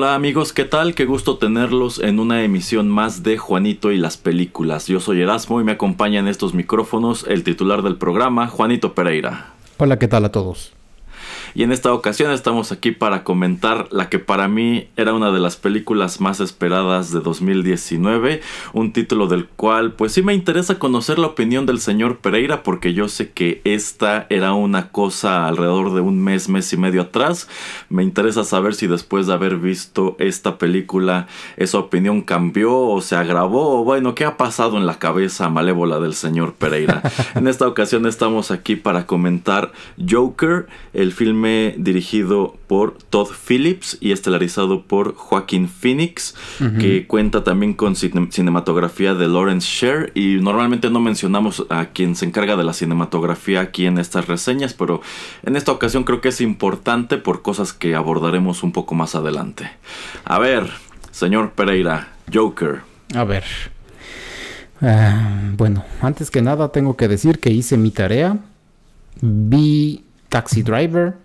Hola amigos, ¿qué tal? Qué gusto tenerlos en una emisión más de Juanito y las películas. Yo soy Erasmo y me acompaña en estos micrófonos el titular del programa, Juanito Pereira. Hola, ¿qué tal a todos? Y en esta ocasión estamos aquí para comentar la que para mí era una de las películas más esperadas de 2019, un título del cual pues sí me interesa conocer la opinión del señor Pereira porque yo sé que esta era una cosa alrededor de un mes, mes y medio atrás. Me interesa saber si después de haber visto esta película esa opinión cambió o se agravó o bueno, ¿qué ha pasado en la cabeza malévola del señor Pereira? en esta ocasión estamos aquí para comentar Joker, el filme dirigido por Todd Phillips y estelarizado por Joaquín Phoenix, que cuenta también con cinematografía de Lawrence Sher. Y normalmente no mencionamos a quien se encarga de la cinematografía aquí en estas reseñas, pero en esta ocasión creo que es importante por cosas que abordaremos un poco más adelante. A ver, señor Pereira, Joker. A ver. Ah, bueno, antes que nada tengo que decir que hice mi tarea. Vi Taxi Driver,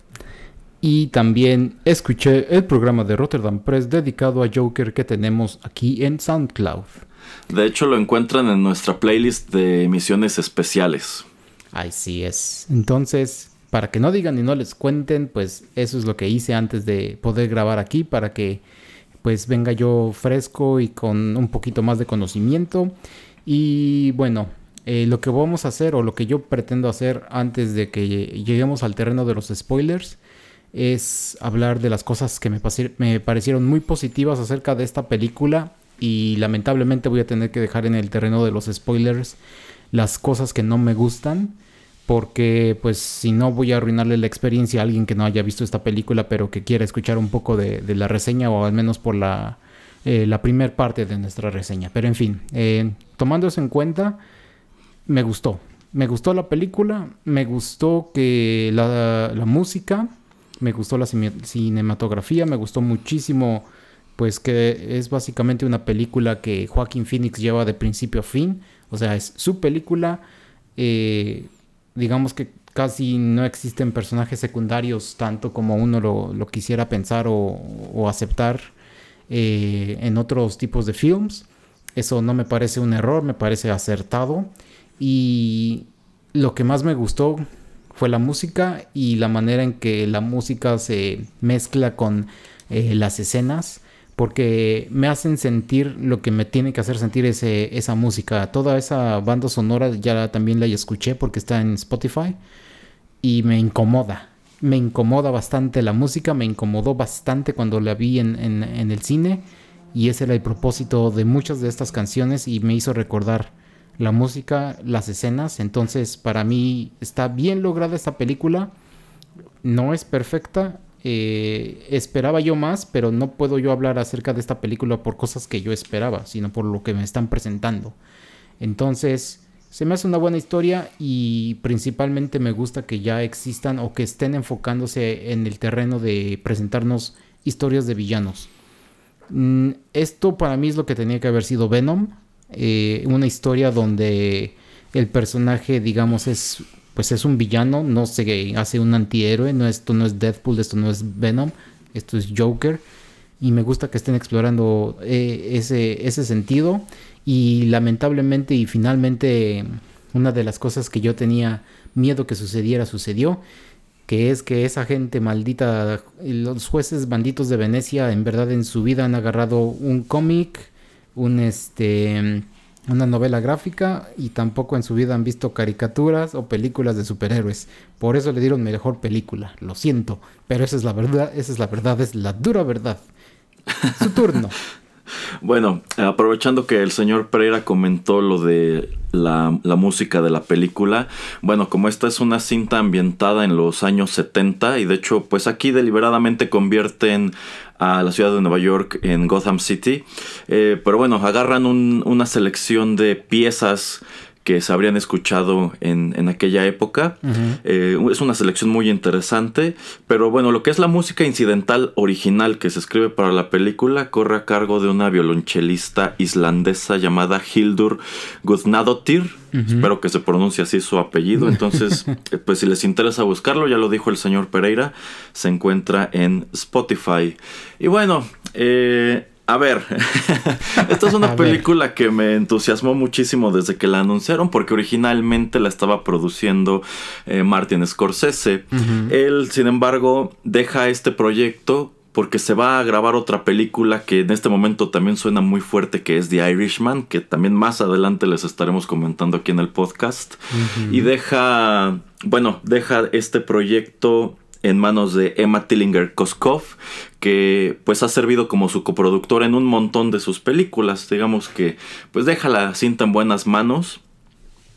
y también escuché el programa de Rotterdam Press dedicado a Joker que tenemos aquí en SoundCloud. De hecho, lo encuentran en nuestra playlist de emisiones especiales. Así es. Entonces, para que no digan y no les cuenten, pues eso es lo que hice antes de poder grabar aquí para que pues venga yo fresco y con un poquito más de conocimiento. Y bueno, eh, lo que vamos a hacer o lo que yo pretendo hacer antes de que lleguemos al terreno de los spoilers es hablar de las cosas que me, parecieron muy positivas acerca de esta película y lamentablemente voy a tener que dejar en el terreno de los spoilers las cosas que no me gustan porque pues si no voy a arruinarle la experiencia a alguien que no haya visto esta película pero que quiera escuchar un poco de, la reseña o al menos por la, eh, la primer parte de nuestra reseña. Pero en fin, eh, tomando eso en cuenta, me gustó. Me gustó la película, me gustó que la, la música, me gustó la cinematografía, me gustó muchísimo, pues que es básicamente una película que Joaquín Phoenix lleva de principio a fin, o sea, es su película, eh, digamos que casi no existen personajes secundarios tanto como uno lo, quisiera pensar o, aceptar eh, en otros tipos de films. Eso no me parece un error, me parece acertado. Y lo que más me gustó fue la música y la manera en que la música se mezcla con eh, las escenas porque me hacen sentir lo que me tiene que hacer sentir ese, esa música. Toda esa banda sonora ya también la escuché porque está en Spotify y me incomoda. Me incomoda bastante la música, me incomodó bastante cuando la vi en, en el cine y ese era el propósito de muchas de estas canciones y me hizo recordar la música, las escenas. Entonces, para mí está bien lograda esta película. No es perfecta. Eh, esperaba yo más, pero no puedo yo hablar acerca de esta película por cosas que yo esperaba, sino por lo que me están presentando. Entonces, se me hace una buena historia y principalmente me gusta que ya existan o que estén enfocándose en el terreno de presentarnos historias de villanos. Mm, esto para mí es lo que tenía que haber sido Venom, eh, una historia donde el personaje, digamos, es pues es un villano, no se hace un antihéroe, no esto no es Deadpool, esto no es Venom, esto es Joker y me gusta que estén explorando eh, ese, ese sentido y lamentablemente y finalmente una de las cosas que yo tenía miedo que sucediera sucedió que es que esa gente maldita los jueces banditos de Venecia en verdad en su vida han agarrado un cómic un este una novela gráfica y tampoco en su vida han visto caricaturas o películas de superhéroes. Por eso le dieron mejor película. Lo siento, pero esa es la verdad, esa es la verdad, es la dura verdad. Su turno. Bueno, aprovechando que el señor Pereira comentó lo de la, música de la película, bueno, como esta es una cinta ambientada en los años 70 y de hecho pues aquí deliberadamente convierten a la ciudad de Nueva York en Gotham City, eh, pero bueno, agarran una selección de piezas que se habrían escuchado en, aquella época. Eh, es una selección muy interesante, pero bueno, lo que es la música incidental original que se escribe para la película corre a cargo de una violonchelista islandesa llamada Hildur Guðnadóttir. Espero que se pronuncie así su apellido. Entonces, eh, pues si les interesa buscarlo, ya lo dijo el señor Pereira, se encuentra en Spotify. Y bueno, eh, a ver, esta es una película que me entusiasmó muchísimo desde que la anunciaron porque originalmente la estaba produciendo eh, Martin Scorsese. Él, sin embargo, deja este proyecto porque se va a grabar otra película que en este momento también suena muy fuerte, que es The Irishman, que también más adelante les estaremos comentando aquí en el podcast. Y deja, bueno, deja este proyecto en manos de Emma Tillinger Koskov, que pues ha servido como su coproductora en un montón de sus películas. Digamos que pues deja la cinta en buenas manos.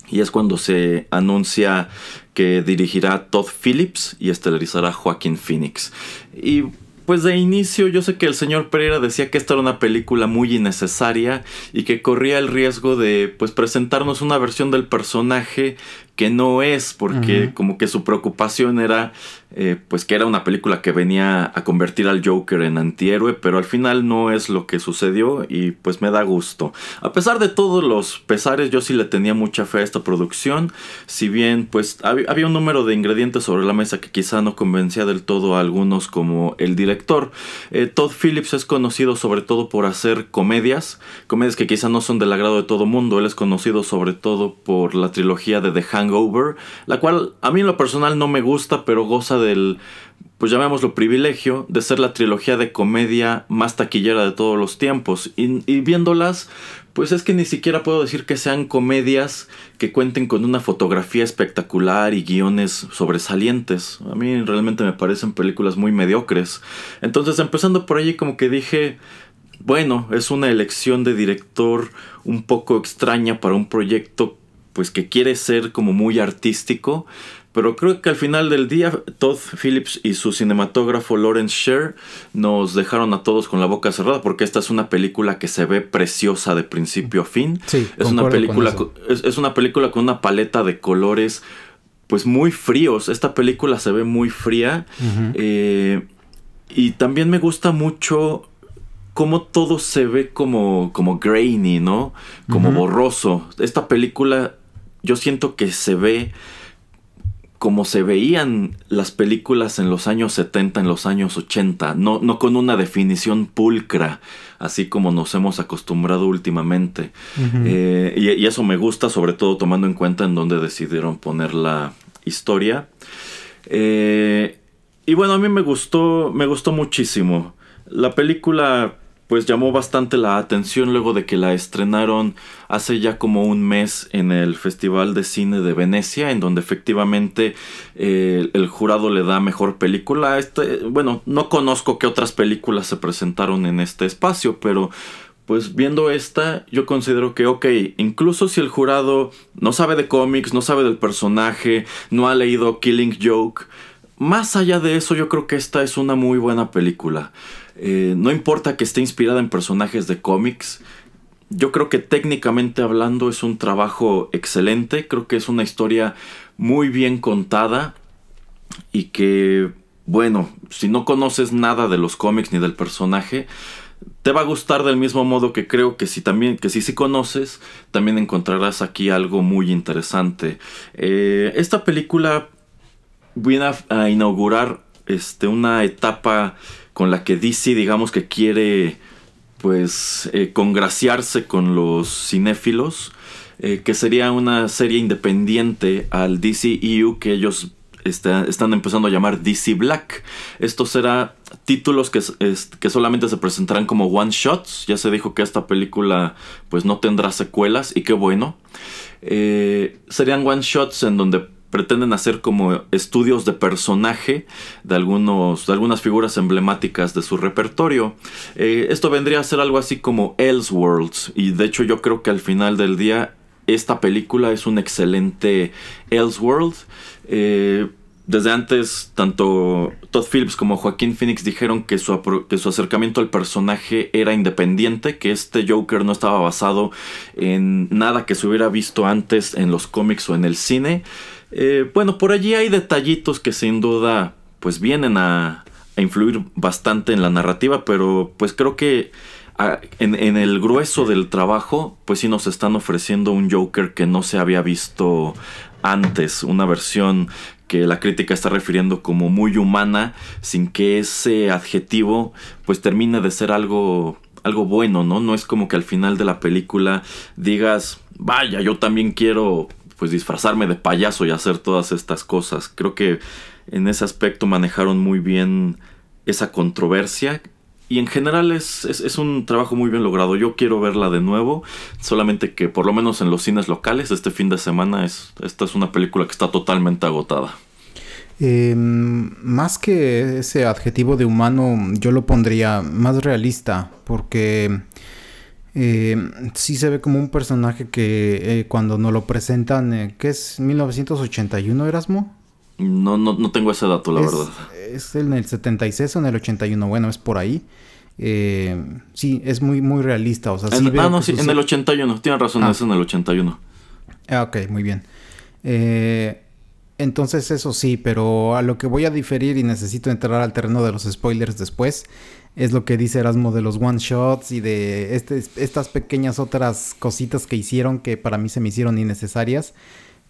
Y es cuando se anuncia que dirigirá Todd Phillips y estelarizará Joaquín Phoenix. Y pues de inicio yo sé que el señor Pereira decía que esta era una película muy innecesaria y que corría el riesgo de pues presentarnos una versión del personaje que no es, porque como que su preocupación era eh, pues que era una película que venía a convertir al Joker en antihéroe, pero al final no es lo que sucedió y pues me da gusto. A pesar de todos los pesares, yo sí le tenía mucha fe a esta producción, si bien pues había un número de ingredientes sobre la mesa que quizá no convencía del todo a algunos como el director. Eh, Todd Phillips es conocido sobre todo por hacer comedias, comedias que quizá no son del agrado de todo mundo, él es conocido sobre todo por la trilogía de The Hangover, la cual a mí en lo personal no me gusta, pero goza de del, pues llamémoslo privilegio, de ser la trilogía de comedia más taquillera de todos los tiempos. Y, viéndolas, pues es que ni siquiera puedo decir que sean comedias que cuenten con una fotografía espectacular y guiones sobresalientes. A mí realmente me parecen películas muy mediocres. Entonces, empezando por allí, como que dije, bueno, es una elección de director un poco extraña para un proyecto pues que quiere ser como muy artístico, pero creo que al final del día, Todd Phillips y su cinematógrafo Lawrence Sher nos dejaron a todos con la boca cerrada porque esta es una película que se ve preciosa de principio a fin. Sí, es una película con es, una película con una paleta de colores pues muy fríos. Esta película se ve muy fría. Eh, y también me gusta mucho cómo todo se ve como, como grainy, ¿no? Como borroso. Esta película yo siento que se ve como se veían las películas en los años 70, en los años 80, no, no con una definición pulcra, así como nos hemos acostumbrado últimamente. Eh, y, eso me gusta, sobre todo tomando en cuenta en dónde decidieron poner la historia. Eh, y bueno, a mí me gustó, me gustó muchísimo. La película pues llamó bastante la atención luego de que la estrenaron hace ya como un mes en el Festival de Cine de Venecia, en donde efectivamente eh, el jurado le da mejor película. Este, bueno, no conozco qué otras películas se presentaron en este espacio, pero pues viendo esta, yo considero que, ok, incluso si el jurado no sabe de cómics, no sabe del personaje, no ha leído Killing Joke, más allá de eso, yo creo que esta es una muy buena película. Eh, no importa que esté inspirada en personajes de cómics. Yo creo que técnicamente hablando es un trabajo excelente. Creo que es una historia muy bien contada. Y que, bueno, si no conoces nada de los cómics ni del personaje, te va a gustar del mismo modo que creo que si también, que si sí conoces, también encontrarás aquí algo muy interesante. Eh, esta película viene a, inaugurar este, una etapa con la que DC digamos que quiere pues eh, congraciarse con los cinéfilos, eh, que sería una serie independiente al DCEU que ellos están empezando a llamar DC Black. Estos serán títulos que, que solamente se presentarán como one shots. Ya se dijo que esta película pues no tendrá secuelas y qué bueno. Eh, serían one shots en donde pretenden hacer como estudios de personaje de, algunos, de algunas figuras emblemáticas de su repertorio. Eh, esto vendría a ser algo así como Elseworlds y de hecho yo creo que al final del día esta película es un excelente Elseworld. Eh, desde antes, tanto Todd Phillips como Joaquín Phoenix dijeron que su, que su, acercamiento al personaje era independiente, que este Joker no estaba basado en nada que se hubiera visto antes en los cómics o en el cine. Eh, bueno, por allí hay detallitos que sin duda pues vienen a, influir bastante en la narrativa, pero pues creo que en, el grueso del trabajo, pues sí nos están ofreciendo un Joker que no se había visto antes, una versión que la crítica está refiriendo como muy humana, sin que ese adjetivo pues termine de ser algo algo bueno, ¿no? No es como que al final de la película digas, vaya, yo también quiero pues disfrazarme de payaso y hacer todas estas cosas. Creo que en ese aspecto manejaron muy bien esa controversia y en general es, es, un trabajo muy bien logrado. Yo quiero verla de nuevo. Solamente que por lo menos en los cines locales este fin de semana es, esta es una película que está totalmente agotada. Em, más que ese adjetivo de humano, yo lo pondría más realista. Porque eh, sí se ve como un personaje que eh, cuando nos lo presentan, eh, ¿qué es 1981 Erasmo? No, no, no tengo ese dato, la verdad. Es en el 76 o en el 81, bueno, es por ahí. Eh, sí, es muy, muy realista. O sea, en, ah, no, sí, en el 81, tienes razón, ah. es en el 81. Ah, ok, muy bien. Eh, entonces eso sí, pero a lo que voy a diferir y necesito entrar al terreno de los spoilers después, es lo que dice Erasmo de los one shots y de este, estas pequeñas otras cositas que hicieron que para mí se me hicieron innecesarias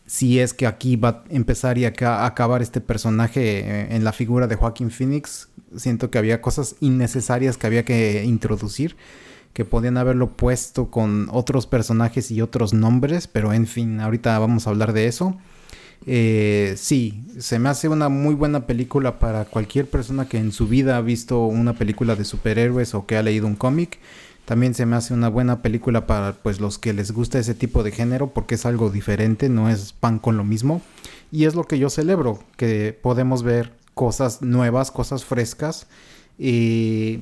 si es que aquí va a empezar y a acabar este personaje eh, en la figura de Joaquín Phoenix. Siento que había cosas innecesarias que había que introducir, que podían haberlo puesto con otros personajes y otros nombres, pero en fin, ahorita vamos a hablar de eso. Eh, sí, se me hace una muy buena película para cualquier persona que en su vida ha visto una película de superhéroes o que ha leído un cómic. También se me hace una buena película para pues los que les gusta ese tipo de género porque es algo diferente, no es pan con lo mismo. Y es lo que yo celebro, que podemos ver cosas nuevas, cosas frescas. Y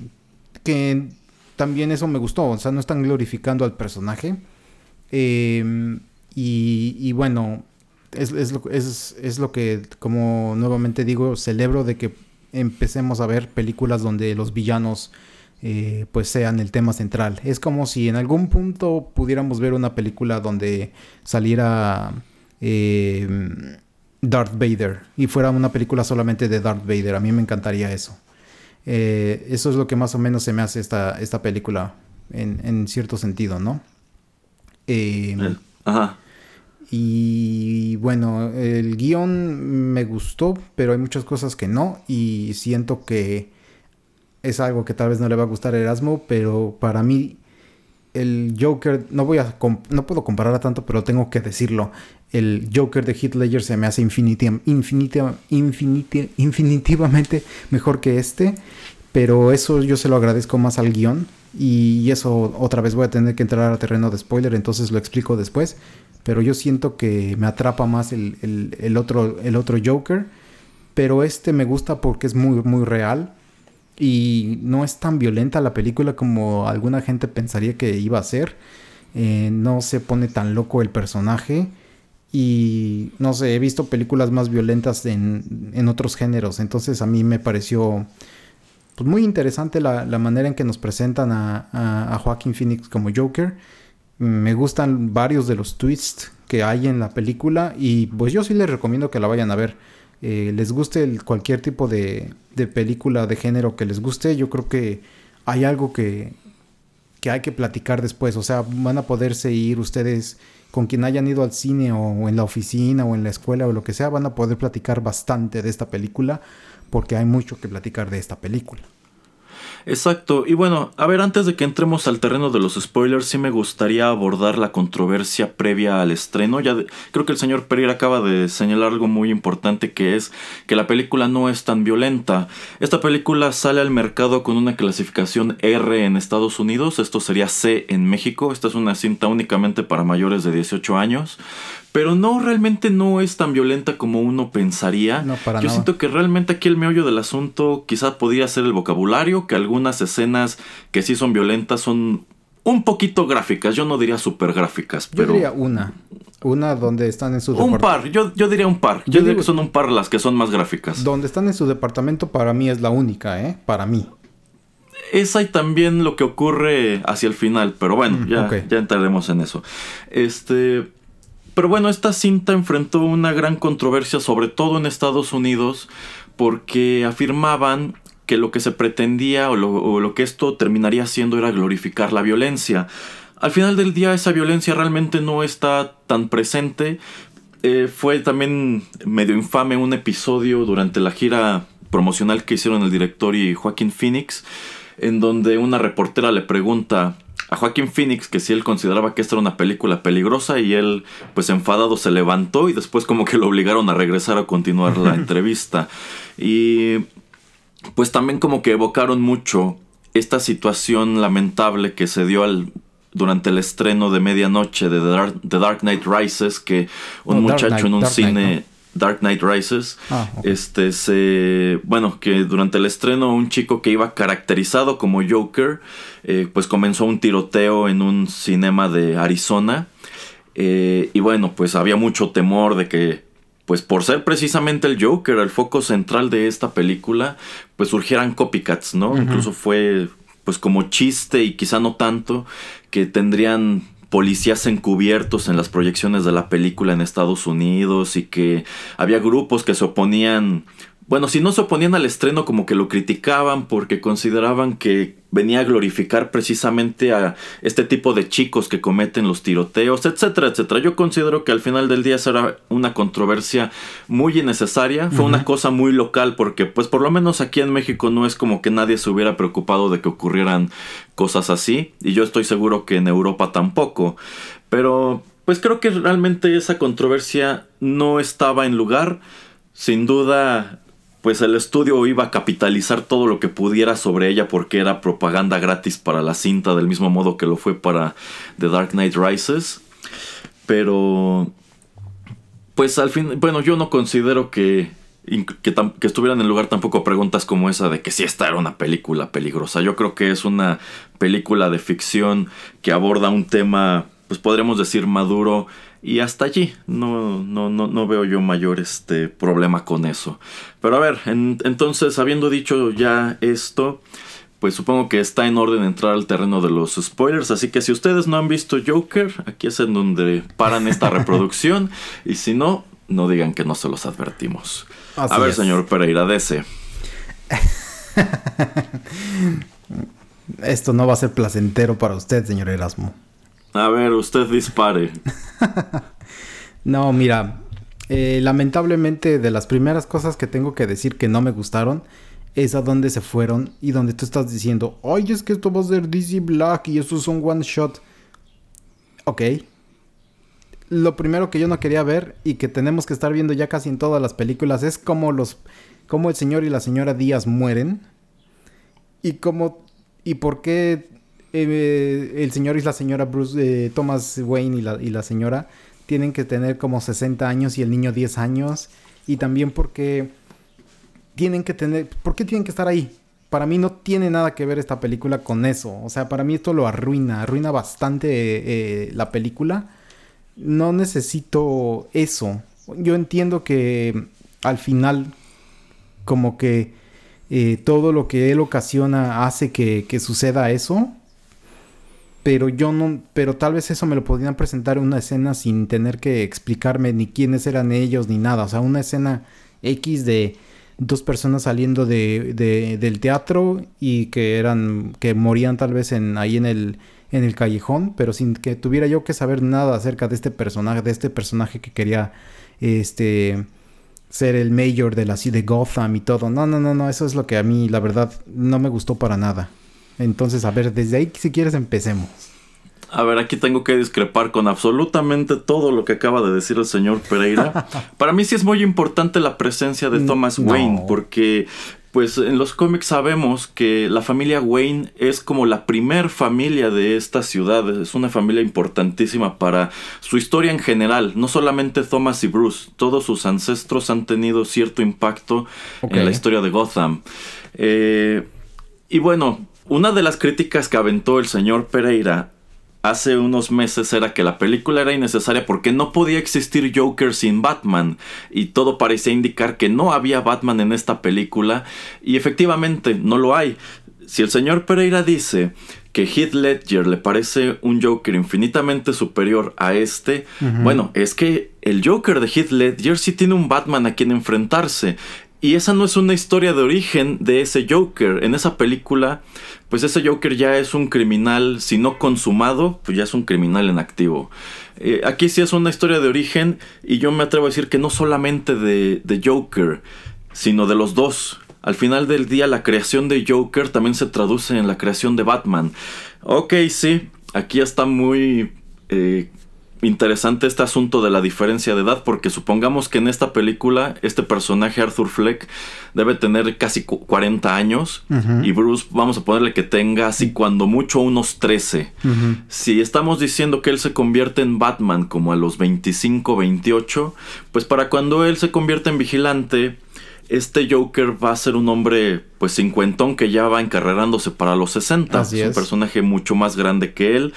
que también eso me gustó, o sea, no están glorificando al personaje. Em, y, bueno, es, es, lo, es, es lo que, como nuevamente digo, celebro de que empecemos a ver películas donde los villanos eh, pues sean el tema central. Es como si en algún punto pudiéramos ver una película donde saliera eh, Darth Vader y fuera una película solamente de Darth Vader. A mí me encantaría eso. Eh, eso es lo que más o menos se me hace esta, esta película en, cierto sentido, ¿no? Ajá. Y bueno, el guion me gustó, pero hay muchas cosas que no. Y siento que es algo que tal vez no le va a gustar a Erasmo, pero para mí el Joker, no voy a, no puedo tanto, pero tengo que decirlo. El Joker de Heath Ledger se me hace infinitivamente mejor que este, pero eso yo se lo agradezco más al guion. Y eso otra vez voy a tener que entrar a terreno de spoiler, entonces lo explico después. Pero yo siento que me atrapa más el, otro, el otro Joker. Pero este me gusta porque es muy, muy real y no es tan violenta la película como alguna gente pensaría que iba a ser. Eh, no se pone tan loco el personaje. Y no sé, he visto películas más violentas en, en otros géneros. Entonces a mí me pareció pues, muy interesante la, la, manera en que nos presentan a, a, a Joaquin Phoenix como Joker. Me gustan varios de los twists que hay en la película. Y pues yo sí les recomiendo que la vayan a ver. Eh, les guste cualquier tipo de, película de género que les guste, yo creo que hay algo que, que hay que platicar después. O sea, van a poderse ir ustedes con quien hayan ido al cine o, en la oficina o en la escuela o lo que sea, van a poder platicar bastante de esta película porque hay mucho que platicar de esta película. Exacto, y bueno, a ver, antes de que entremos al terreno de los spoilers, sí me gustaría abordar la controversia previa al estreno. Ya creo que el señor Pereira acaba de señalar algo muy importante que es que la película no es tan violenta. Esta película sale al mercado con una clasificación R en Estados Unidos, esto sería C en México. Esta es una cinta únicamente para mayores de 18 años, pero no, realmente no es tan violenta como uno pensaría. No, para Yo nada. siento que realmente aquí el meollo del asunto quizás podría ser el vocabulario, que algunas escenas que sí son violentas son un poquito gráficas, yo no diría súper gráficas, Yo pero... diría una. Una donde están en su Un par, yo, yo diría un par. Yo, Yo diría digo- que son un par las que son más gráficas. Donde están en su departamento para mí es la única, ¿eh? Para mí. Esa y también lo que ocurre hacia el final, pero bueno, Mm, ya, ya entraremos en eso. Este. Pero bueno, esta cinta enfrentó una gran controversia, sobre todo en Estados Unidos, porque afirmaban que lo que se pretendía o lo, que esto terminaría haciendo era glorificar la violencia. Al final del día esa violencia realmente no está tan presente. Eh, fue también medio infame un episodio durante la gira promocional que hicieron el director y Joaquín Phoenix, en donde una reportera le pregunta a Joaquín Phoenix que si él consideraba que esta era una película peligrosa y él pues enfadado se levantó y después como que lo obligaron a regresar a continuar la entrevista. Y pues también como que evocaron mucho esta situación lamentable que se dio al durante el estreno de medianoche de The Dark, The Dark Knight Rises que un No, muchacho en un Dark cine Dark Knight Rises. Ah, este se bueno que durante el estreno un chico que iba caracterizado como Joker eh, pues comenzó un tiroteo en un cinema de Arizona. Eh, y bueno pues había mucho temor de que pues por ser precisamente el Joker el foco central de esta película pues surgieran copycats no incluso fue pues como chiste y quizá no tanto que tendrían policías encubiertos en las proyecciones de la película en Estados Unidos y que había grupos que se oponían, bueno, si no se oponían al estreno como que lo criticaban porque consideraban que venía a glorificar precisamente a este tipo de chicos que cometen los tiroteos, etcétera, etcétera. Yo considero que al final del día esa era una controversia muy innecesaria, fue una cosa muy local porque pues por lo menos aquí en México no es como que nadie se hubiera preocupado de que ocurrieran cosas así y yo estoy seguro que en Europa tampoco. Pero pues creo que realmente esa controversia no estaba en lugar. Sin duda, pues el estudio iba a capitalizar todo lo que pudiera sobre ella porque era propaganda gratis para la cinta del mismo modo que lo fue para The Dark Knight Rises. Pero pues al fin, bueno, yo no considero que, que estuvieran en lugar tampoco preguntas como esa de que si esta era una película peligrosa. Yo creo que es una película de ficción que aborda un tema, pues podríamos decir maduro y hasta allí no, no, no, no veo yo mayor este problema con eso. Pero a ver, en- entonces habiendo dicho ya esto, pues supongo que está en orden entrar al terreno de los spoilers. Así que si ustedes no han visto Joker, aquí es en donde paran esta reproducción. y si no, no digan que no se los advertimos. Así A ver, es. señor Pereira, dese. Esto no va a ser placentero para usted, señor Erasmo. A ver, usted dispare. No, mira, eh, lamentablemente de las primeras cosas que tengo que decir que no me gustaron es a dónde se fueron y donde tú estás diciendo, ay, es que esto va a ser DC Black y eso es un one shot. Ok. Lo primero que yo no quería ver y que tenemos que estar viendo ya casi en todas las películas es cómo los, cómo el señor y la señora Díaz mueren y cómo y por qué eh, el señor y la señora Bruce eh, Thomas Wayne y la, y la señora tienen que tener como 60 años y el niño 10 años y también porque tienen que tener ¿por qué tienen que estar ahí? Para mí no tiene nada que ver esta película con eso, o sea, para mí esto lo arruina, arruina bastante eh, la película. No necesito eso. Yo entiendo que al final como que eh, todo lo que él ocasiona hace que, que suceda eso. Pero yo no, pero tal vez eso me lo podrían presentar en una escena sin tener que explicarme ni quiénes eran ellos ni nada. O sea, una escena X de dos personas saliendo de, de- del teatro y que eran, que morían tal vez en, ahí en el, en el callejón, pero sin que tuviera yo que saber nada acerca de este personaje, de este personaje que quería, este, ser el mayor de la ciudad de Gotham y todo. No, no, no, no, eso es lo que a mí, la verdad, no me gustó para nada. Entonces, a ver, desde ahí, si quieres, empecemos. A ver, aquí tengo que discrepar con absolutamente todo lo que acaba de decir el señor Pereira. Para mí sí es muy importante la presencia de Thomas Wayne, porque pues en los cómics sabemos que la familia Wayne es como la primer familia de esta ciudad, es una familia importantísima para su historia en general, no solamente Thomas y Bruce, todos sus ancestros han tenido cierto impacto en la historia de Gotham. Eh, y bueno, una de las críticas que aventó el señor Pereira hace unos meses era que la película era innecesaria porque no podía existir Joker sin Batman y todo parecía indicar que no había Batman en esta película y efectivamente no lo hay. Si el señor Pereira dice que Heath Ledger le parece un Joker infinitamente superior a este, bueno, es que el Joker de Heath Ledger sí tiene un Batman a quien enfrentarse y esa no es una historia de origen de ese Joker. En esa película, pues ese Joker ya es un criminal, si no consumado, pues ya es un criminal en activo. Eh, aquí sí es una historia de origen y yo me atrevo a decir que no solamente de, Joker, sino de los dos. Al final del día la creación de Joker también se traduce en la creación de Batman. Ok, sí, aquí está muy... Eh, interesante este asunto de la diferencia de edad, porque supongamos que en esta película este personaje Arthur Fleck debe tener casi 40 años y Bruce vamos a ponerle que tenga así cuando mucho unos 13. Si estamos diciendo que él se convierte en Batman como a los 25, 28, pues para cuando él se convierte en vigilante, este Joker va a ser un hombre pues cincuentón que ya va encarrerándose para los 60. es un personaje mucho más grande que él.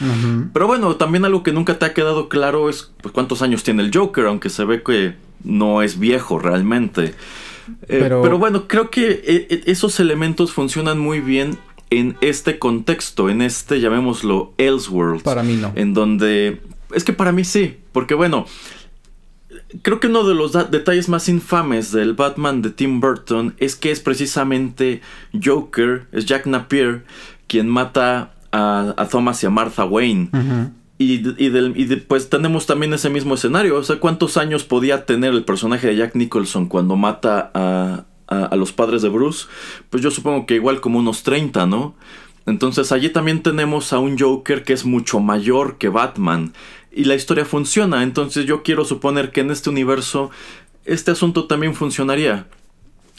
Pero bueno, también algo que nunca te ha quedado claro es pues, cuántos años tiene el Joker, aunque se ve que no es viejo realmente. Eh, pero... bueno, creo que eh, eh, esos elementos funcionan muy bien en este contexto, en este, llamémoslo, Elseworld. Para mí no. En donde... Es que para mí sí, porque bueno, Creo que uno de los detalles más infames del Batman de Tim Burton es que es precisamente Joker, es Jack Napier, quien mata a, Thomas y a Martha Wayne. Y, pues tenemos también ese mismo escenario. O sea, ¿cuántos años podía tener el personaje de Jack Nicholson cuando mata a, a, los padres de Bruce? Pues yo supongo que igual como unos 30, ¿no? Entonces allí también tenemos a un Joker que es mucho mayor que Batman y la historia funciona. Entonces yo quiero suponer que en este universo este asunto también funcionaría.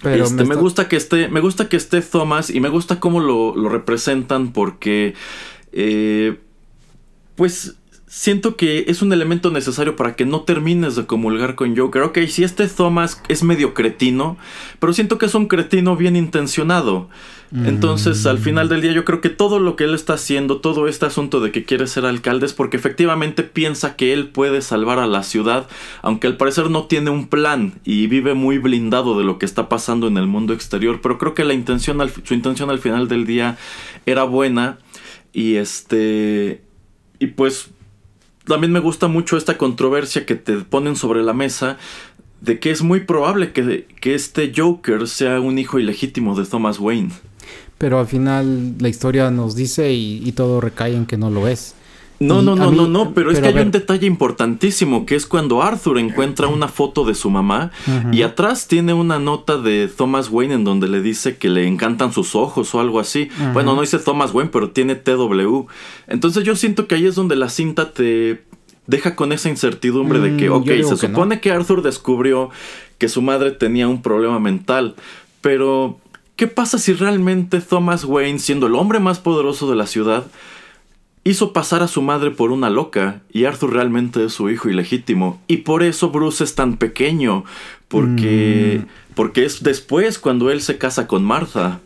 Pero este, me, gusta que esté, me gusta que esté Thomas y me gusta cómo lo, lo representan porque, eh, pues siento que es un elemento necesario para que no termines de comulgar con Joker. Ok, si este Thomas es medio cretino, pero siento que es un cretino bien intencionado. Entonces, al final del día, yo creo que todo lo que él está haciendo, todo este asunto de que quiere ser alcalde, es porque efectivamente piensa que él puede salvar a la ciudad, aunque al parecer no tiene un plan y vive muy blindado de lo que está pasando en el mundo exterior. Pero creo que la intención, su intención al final del día era buena. Y este. Y pues también me gusta mucho esta controversia que te ponen sobre la mesa de que es muy probable que, que este Joker sea un hijo ilegítimo de Thomas Wayne. Pero al final la historia nos dice y, todo recae en que no lo es. No, no, no, no, no, pero, es que hay un detalle importantísimo, que es cuando Arthur encuentra una foto de su mamá y atrás tiene una nota de Thomas Wayne en donde le dice que le encantan sus ojos o algo así. Bueno, no dice Thomas Wayne, pero tiene TW. Entonces yo siento que ahí es donde la cinta te deja con esa incertidumbre de que, mm, ok, se supone que Arthur descubrió que su madre tenía un problema mental, pero ¿qué pasa si realmente Thomas Wayne, siendo el hombre más poderoso de la ciudad, hizo pasar a su madre por una loca y Arthur realmente es su hijo ilegítimo. Y por eso Bruce es tan pequeño, porque, mm. porque es después cuando él se casa con Martha.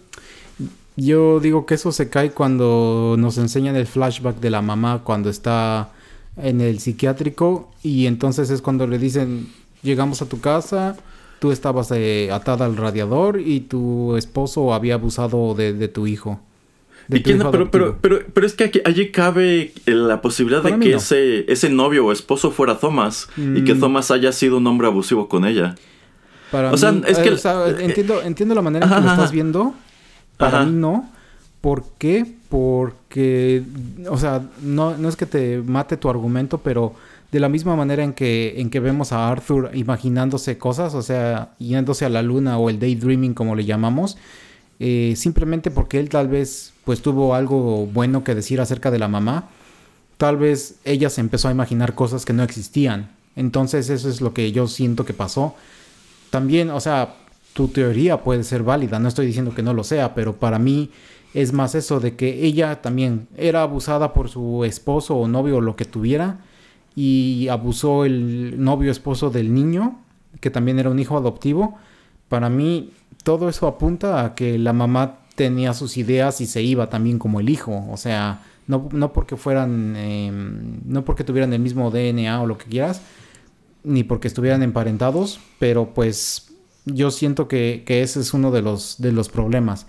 Yo digo que eso se cae cuando nos enseñan el flashback de la mamá cuando está en el psiquiátrico y entonces es cuando le dicen, llegamos a tu casa, tú estabas eh, atada al radiador y tu esposo había abusado de tu hijo pero, pero, pero, es que allí cabe la posibilidad de que ese, ese novio o esposo fuera Thomas y que mm. Thomas haya sido un hombre abusivo con ella. Para o sea, es que... Eh, entiendo, entiendo la manera en que lo estás viendo. Para mí no. ¿Por qué? Porque, o sea, no, no es que te mate tu argumento, pero de la misma manera en que, en que vemos a Arthur imaginándose cosas, o sea, yéndose a la luna o el daydreaming como le llamamos, eh, simplemente porque él tal vez pues tuvo algo bueno que decir acerca de la mamá, tal vez ella se empezó a imaginar cosas que no existían. Entonces eso es lo que yo siento que pasó. También, o sea, tu teoría puede ser válida, no estoy diciendo que no lo sea, pero para mí es más eso de que ella también era abusada por su esposo o novio o lo que tuviera y abusó el novio esposo del niño, que también era un hijo adoptivo. Para mí todo eso apunta a que la mamá tenía sus ideas y se iba también como el hijo, o sea, no, no porque fueran, em, no porque tuvieran el mismo DNA o lo que quieras, ni porque estuvieran emparentados, pero pues yo siento que, ese es uno de los, de los problemas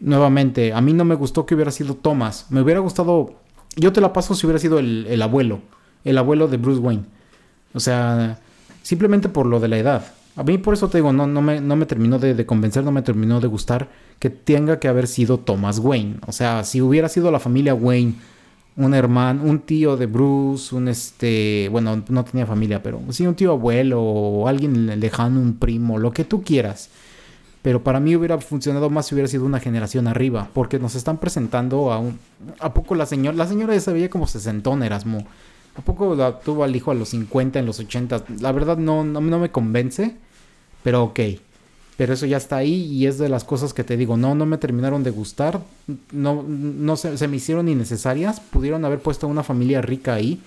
nuevamente, a mí no me gustó que hubiera sido Thomas. Me hubiera gustado. Yo te la paso si hubiera sido el, abuelo. El abuelo de Bruce Wayne. O sea, simplemente por lo de la edad. A mí por eso te digo, no, no, me, no me terminó de, convencer, no me terminó de gustar que tenga que haber sido Thomas Wayne. O sea, si hubiera sido la familia Wayne, un hermano, un tío de Bruce, un este, bueno, no tenía familia, pero sí un tío abuelo o alguien lejano, un primo, lo que tú quieras pero para mí hubiera funcionado más si hubiera sido una generación arriba, porque nos están presentando a un... ¿A poco la señora, la señora se veía como sesentón, Erasmo? ¿A poco la tuvo al hijo a los 50, en los 80? La verdad no, no, me convence, pero ok. Pero eso ya está ahí y es de las cosas que te digo, no, no me terminaron de gustar, no, no se, se me hicieron innecesarias, pudieron haber puesto una familia rica ahí,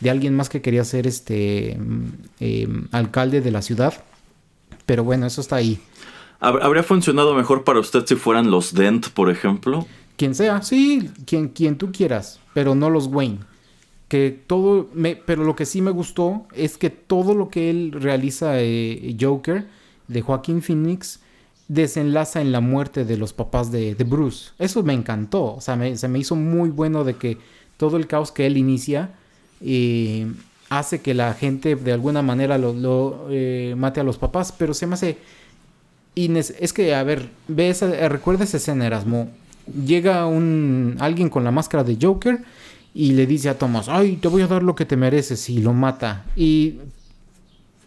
de alguien más que quería ser este mm, em, alcalde de la ciudad, pero bueno, eso está ahí. ¿Habría funcionado mejor para usted si fueran los Dent, por ejemplo? Quien sea, sí, quien, quien tú quieras, pero no los Wayne. Que todo, me, pero lo que sí me gustó es que todo lo que él realiza, eh, Joker, de Joaquín Phoenix, desenlaza en la muerte de los papás de, Bruce. Eso me encantó, o sea, se me hizo muy bueno de que todo el caos que él inicia eh, hace que la gente de alguna manera lo, eh, mate a los papás, pero se me hace y es que, a ver, ve esa, recuerda esa escena, Erasmo. Llega un alguien con la máscara de Joker y le dice a Thomas, ay, te voy a dar lo que te mereces y lo mata. Y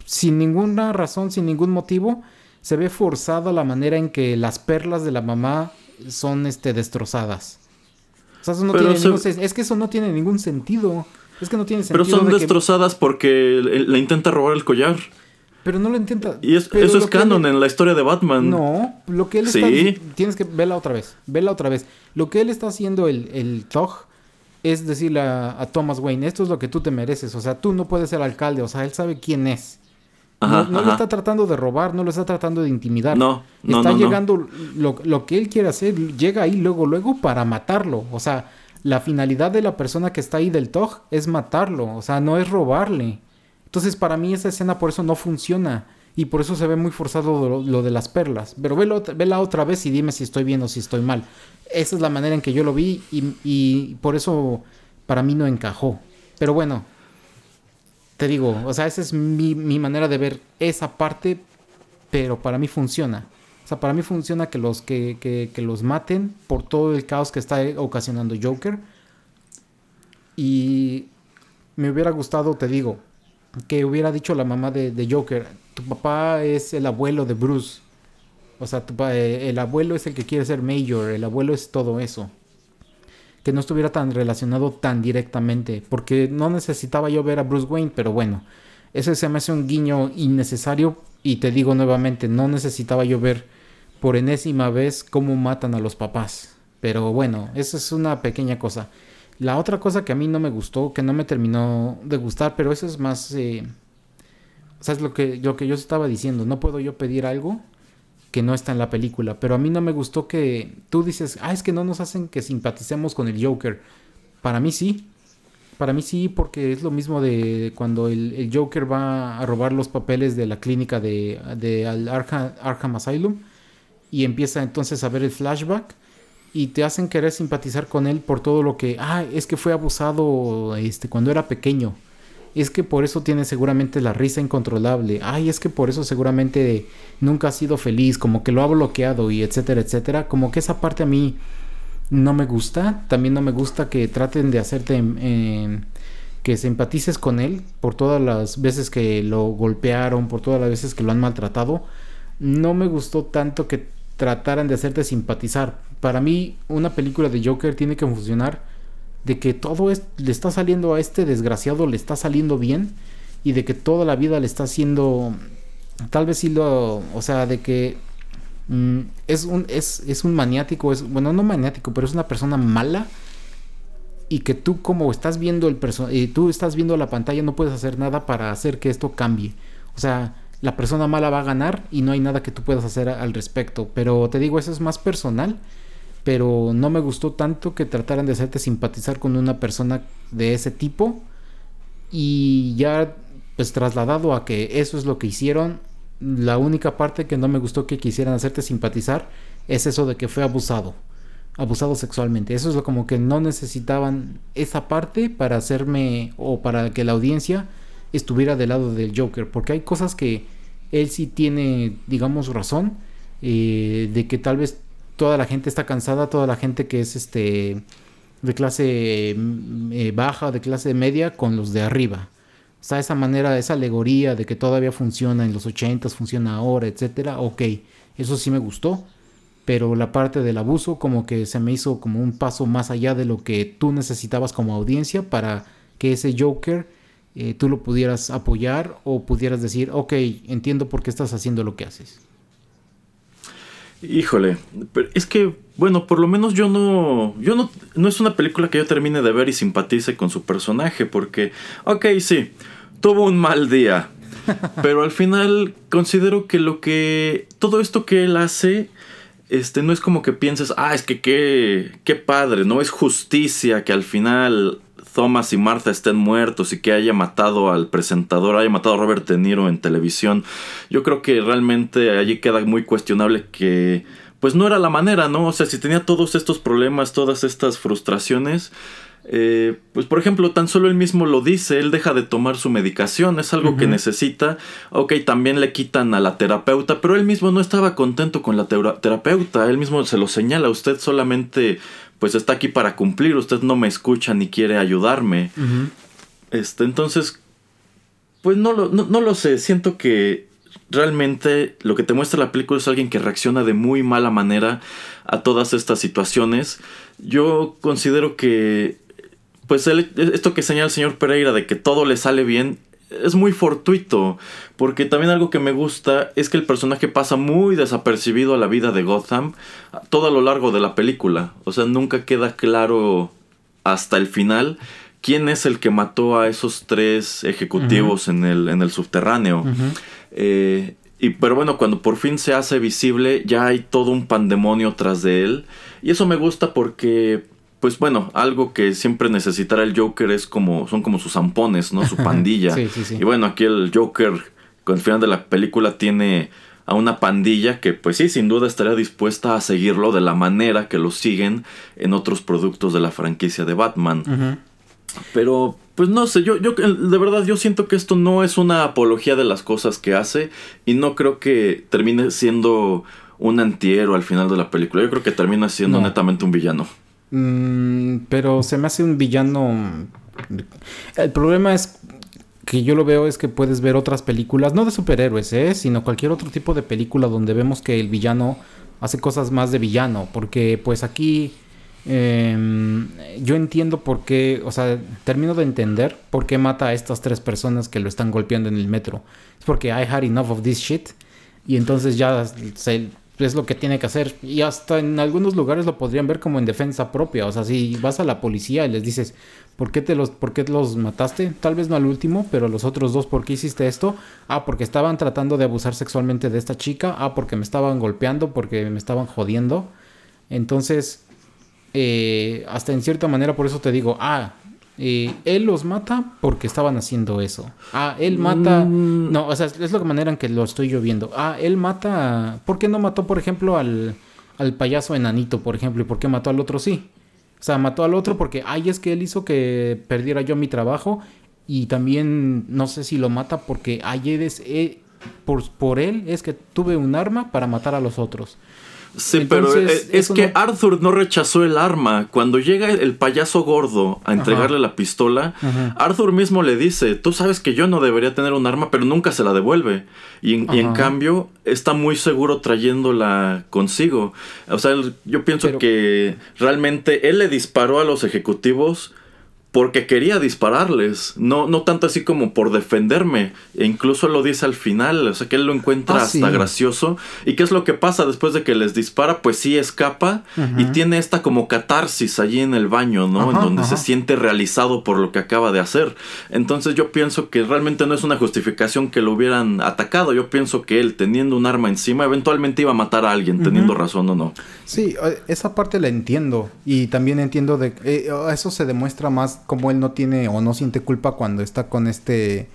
sin ninguna razón, sin ningún motivo, se ve forzada la manera en que las perlas de la mamá son este, destrozadas. O sea, eso no tiene es que eso no tiene ningún sentido. Es que no tiene sentido. Pero son destrozadas porque le intenta robar el collar. Pero no lo intenta. Y eso es canon en la historia de Batman. No, lo que él está. Tienes que verla otra vez. Vela otra vez. Lo que él está haciendo, el, el es decirle a, Thomas Wayne: Esto es lo que tú te mereces. O sea, tú no puedes ser alcalde. O sea, él sabe quién es. no, lo está tratando de robar, no lo está tratando de intimidar. No, no Está llegando. Lo, lo que él quiere hacer, llega ahí luego, luego para matarlo. O sea, la finalidad de la persona que está ahí del Tog es matarlo. O sea, no es robarle. Entonces para mí esa escena por eso no funciona. Y por eso se ve muy forzado lo, de las perlas. Pero velo, vela otra vez y dime si estoy bien o si estoy mal. Esa es la manera en que yo lo vi y, por eso para mí no encajó. Pero bueno, te digo, o sea, esa es mi, manera de ver esa parte, pero para mí funciona. O sea, para mí funciona que los, que, que los maten por todo el caos que está ocasionando Joker. Y me hubiera gustado, te digo, que hubiera dicho la mamá de, Joker, tu papá es el abuelo de Bruce. O sea, eh, el abuelo es el que quiere ser Mayor, el abuelo es todo eso. Que no estuviera tan relacionado tan directamente, porque no necesitaba yo ver a Bruce Wayne, pero bueno, ese se me hace un guiño innecesario y te digo nuevamente, no necesitaba yo ver por enésima vez cómo matan a los papás. Pero bueno, esa es una pequeña cosa. La otra cosa que a mí no me gustó, que no me terminó de gustar, pero eso es más... Eh, o es lo que, lo que yo estaba diciendo. No puedo yo pedir algo que no está en la película. Pero a mí no me gustó que tú dices, ah, es que no nos hacen que simpaticemos con el Joker. Para mí sí. Para mí sí, porque es lo mismo de cuando el, Joker va a robar los papeles de la clínica de, de Arkham Asylum y empieza entonces a ver el flashback y te hacen querer simpatizar con él por todo lo que, ah, es que fue abusado este, cuando era pequeño. Es que por eso tiene seguramente la risa incontrolable. Ay, es que por eso seguramente nunca ha sido feliz, como que lo ha bloqueado y etcétera, etcétera. Como que esa parte a mí no me gusta. También no me gusta que traten de hacerte em, em, que empatices con él por todas las veces que lo golpearon, por todas las veces que lo han maltratado. No me gustó tanto que trataran de hacerte simpatizar. Para mí, una película de Joker tiene que funcionar de que todo le está saliendo a este desgraciado, le está saliendo bien y de que toda la vida le está haciendo, tal vez sí lo, o sea, de que mm, es, un, es, es un maniático, es, bueno, no maniático, pero es una persona mala y que tú como estás viendo el y tú estás viendo la pantalla no puedes hacer nada para hacer que esto cambie. O sea, la persona mala va a ganar y no hay nada que tú puedas hacer al respecto. Pero te digo, eso es más personal. Pero no me gustó tanto que trataran de hacerte simpatizar con una persona de ese tipo. Y ya, pues trasladado a que eso es lo que hicieron, la única parte que no me gustó que quisieran hacerte simpatizar es eso de que fue abusado abusado sexualmente. Eso es lo como que no necesitaban esa parte para hacerme o para que la audiencia estuviera del lado del Joker, porque hay cosas que él sí tiene, digamos, razón eh, de que tal vez toda la gente está cansada, toda la gente que es este de clase mm, eh, baja, de clase media, con los de arriba. O sea, esa manera, esa alegoría de que todavía funciona en los 80 funciona ahora, etcétera. Ok, eso sí me gustó pero la parte del abuso como que se me hizo como un paso más allá de lo que tú necesitabas como audiencia para que ese Joker eh, tú lo pudieras apoyar o pudieras decir, ok, entiendo por qué estás haciendo lo que haces. Híjole, pero es que, bueno, por lo menos yo no, yo no, no es una película que yo termine de ver y simpatice con su personaje, porque, ok, sí, tuvo un mal día, pero al final considero que lo que, todo esto que él hace, este, no es como que pienses, ah, es que qué, qué padre, no es justicia que al final Thomas y Martha estén muertos y que haya matado al presentador, haya matado a Robert De Niro en televisión. Yo creo que realmente allí queda muy cuestionable que pues no era la manera, ¿no? O sea, si tenía todos estos problemas, todas estas frustraciones, eh, pues por ejemplo, tan solo él mismo lo dice, él deja de tomar su medicación, es algo que necesita. Ok, también le quitan a la terapeuta, pero él mismo no estaba contento con la terapeuta, él mismo se lo señala, usted solamente pues está aquí para cumplir, usted no me escucha ni quiere ayudarme. Este, entonces, pues no lo, no lo sé, siento que realmente lo que te muestra la película es alguien que reacciona de muy mala manera a todas estas situaciones. Yo considero que pues esto que señala el señor Pereira de que todo le sale bien es muy fortuito, porque también algo que me gusta es que el personaje pasa muy desapercibido a la vida de Gotham todo a lo largo de la película, o sea, nunca queda claro hasta el final quién es el que mató a esos tres ejecutivos en, el, en el subterráneo. Eh, y, pero bueno, cuando por fin se hace visible, ya hay todo un pandemonio tras de él. Y eso me gusta porque pues bueno, algo que siempre necesitará el Joker es como, son como sus zampones, ¿no? Su pandilla. Y bueno, aquí el Joker, con el final de la película, tiene a una pandilla que pues sí, sin duda estaría dispuesta a seguirlo de la manera que lo siguen en otros productos de la franquicia de Batman. Pero, pues no sé, yo, yo de verdad yo siento que esto no es una apología de las cosas que hace y no creo que termine siendo un antihéroe al final de la película. Yo creo que termina siendo netamente un villano. Mm, pero se me hace un villano. El problema es que yo lo veo es que puedes ver otras películas, no de superhéroes, ¿eh? sino cualquier otro tipo de película donde vemos que el villano hace cosas más de villano. Porque pues aquí em, yo entiendo por qué, o sea, termino de entender por qué mata a estas tres personas que lo están golpeando en el metro. Es porque I had enough of this shit. Y entonces ya se, es lo que tiene que hacer. Y hasta en algunos lugares lo podrían ver como en defensa propia. O sea, si vas a la policía y les dices, ¿por qué, te los, ¿por qué los mataste? Tal vez no al último, pero los otros dos, ¿por qué hiciste esto? Ah, porque estaban tratando de abusar sexualmente de esta chica. Ah, porque me estaban golpeando, porque me estaban jodiendo. Entonces, eh, hasta en cierta manera, por eso te digo, ah, él los mata porque estaban haciendo eso. Ah, él mata. Mm. No, o sea, es la manera en que lo estoy yo viendo. Ah, él mata. ¿Por qué no mató, por ejemplo, al, al payaso enanito, por ejemplo? ¿Y por qué mató al otro sí? O sea, mató al otro porque, ay, es que él hizo que perdiera yo mi trabajo. Y también, no sé si lo mata porque, ay, es, eh, por, por él es que tuve un arma para matar a los otros. Sí, pero es, que Arthur no rechazó el arma. Cuando llega el payaso gordo a entregarle la pistola, Arthur mismo le dice, tú sabes que yo no debería tener un arma, pero nunca se la devuelve. Y, en cambio está muy seguro trayéndola consigo. O sea, yo pienso que realmente él le disparó a los ejecutivos porque quería dispararles, no, no tanto así como por defenderme, e incluso lo dice al final, o sea que él lo encuentra ah, hasta gracioso. ¿Y qué es lo que pasa después de que les dispara? Pues sí escapa y tiene esta como catarsis allí en el baño, ¿no? en donde se siente realizado por lo que acaba de hacer. Entonces yo pienso que realmente no es una justificación que lo hubieran atacado, yo pienso que él teniendo un arma encima eventualmente iba a matar a alguien, teniendo razón o no. Sí, eh, esa parte la entiendo y también entiendo de... Eh, eso se demuestra más como él no tiene o no siente culpa cuando está con este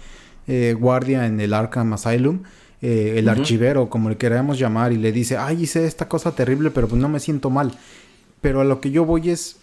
eh, guardia en el Arkham Asylum, eh, el archivero, como le queramos llamar, y le dice, ay, hice esta cosa terrible, pero pues no me siento mal. Pero a lo que yo voy es,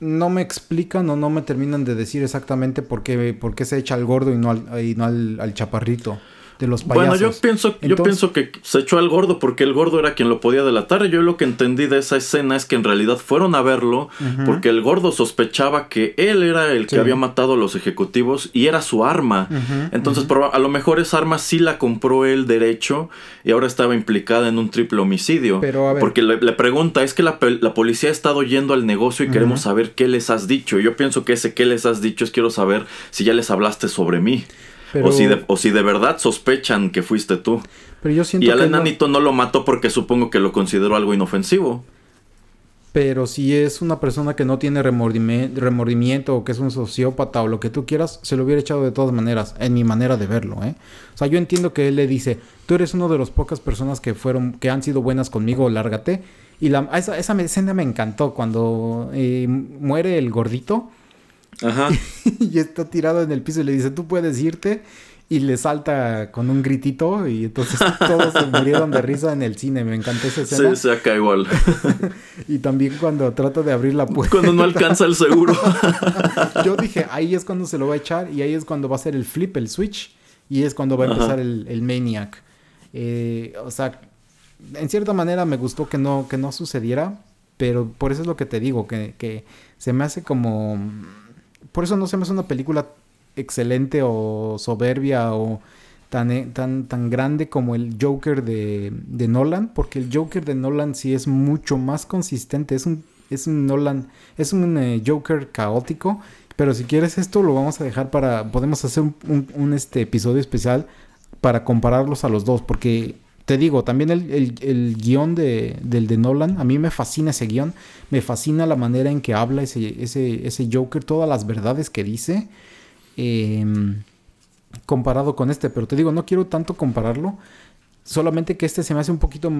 no me explican o no me terminan de decir exactamente por qué, por qué se echa al gordo y no al, y no al chaparrito de los payasos. Bueno, yo pienso, yo pienso que se echó al gordo porque el gordo era quien lo podía delatar. Yo lo que entendí de esa escena es que en realidad fueron a verlo porque el gordo sospechaba que él era el que había matado a los ejecutivos y era su arma. Entonces, a lo mejor esa arma sí la compró él derecho y ahora estaba implicada en un triple homicidio. Porque le, pregunta, es que la, policía ha estado yendo al negocio y queremos saber qué les has dicho. Y yo pienso que ese qué les has dicho es quiero saber si ya les hablaste sobre mí. O, si de, o si de verdad sospechan que fuiste tú. Pero yo siento y al enanito no... lo mató porque supongo que lo consideró algo inofensivo. Pero si es una persona que no tiene remordimiento o que es un sociópata o lo que tú quieras, se lo hubiera echado de todas maneras, en mi manera de verlo, ¿eh? O sea, yo entiendo que él le dice, tú eres uno de las pocas personas que fueron, que han sido buenas conmigo, lárgate. Y la, esa, esa escena me encantó cuando eh, muere el gordito Ajá. y está tirado en el piso y le dice, tú puedes irte. Y le salta con un gritito y entonces todos se murieron de risa en el cine. Me encantó esa escena. Sí, se acá igual. y también cuando trata de abrir la puerta. Cuando no alcanza el seguro. Yo dije, ahí es cuando se lo va a echar y ahí es cuando va a ser el flip, el switch. Y es cuando va a empezar el, Maniac. Eh, o sea, en cierta manera me gustó que no, que no sucediera, pero por eso es lo que te digo, que, que se me hace como por eso no se me hace una película excelente o soberbia o tan, eh, tan, tan grande como el Joker de, Nolan, porque el Joker de Nolan sí es mucho más consistente, es un, es Nolan, es un eh, Joker caótico, pero si quieres esto lo vamos a dejar para, podemos hacer un, un este episodio especial para compararlos a los dos, porque te digo, también el, el, guion de, del de Nolan, a mí me fascina ese guion, me fascina la manera en que habla ese, ese, ese Joker, todas las verdades que dice, em, comparado con este, pero te digo, no quiero tanto compararlo, solamente que este se me hace un poquito,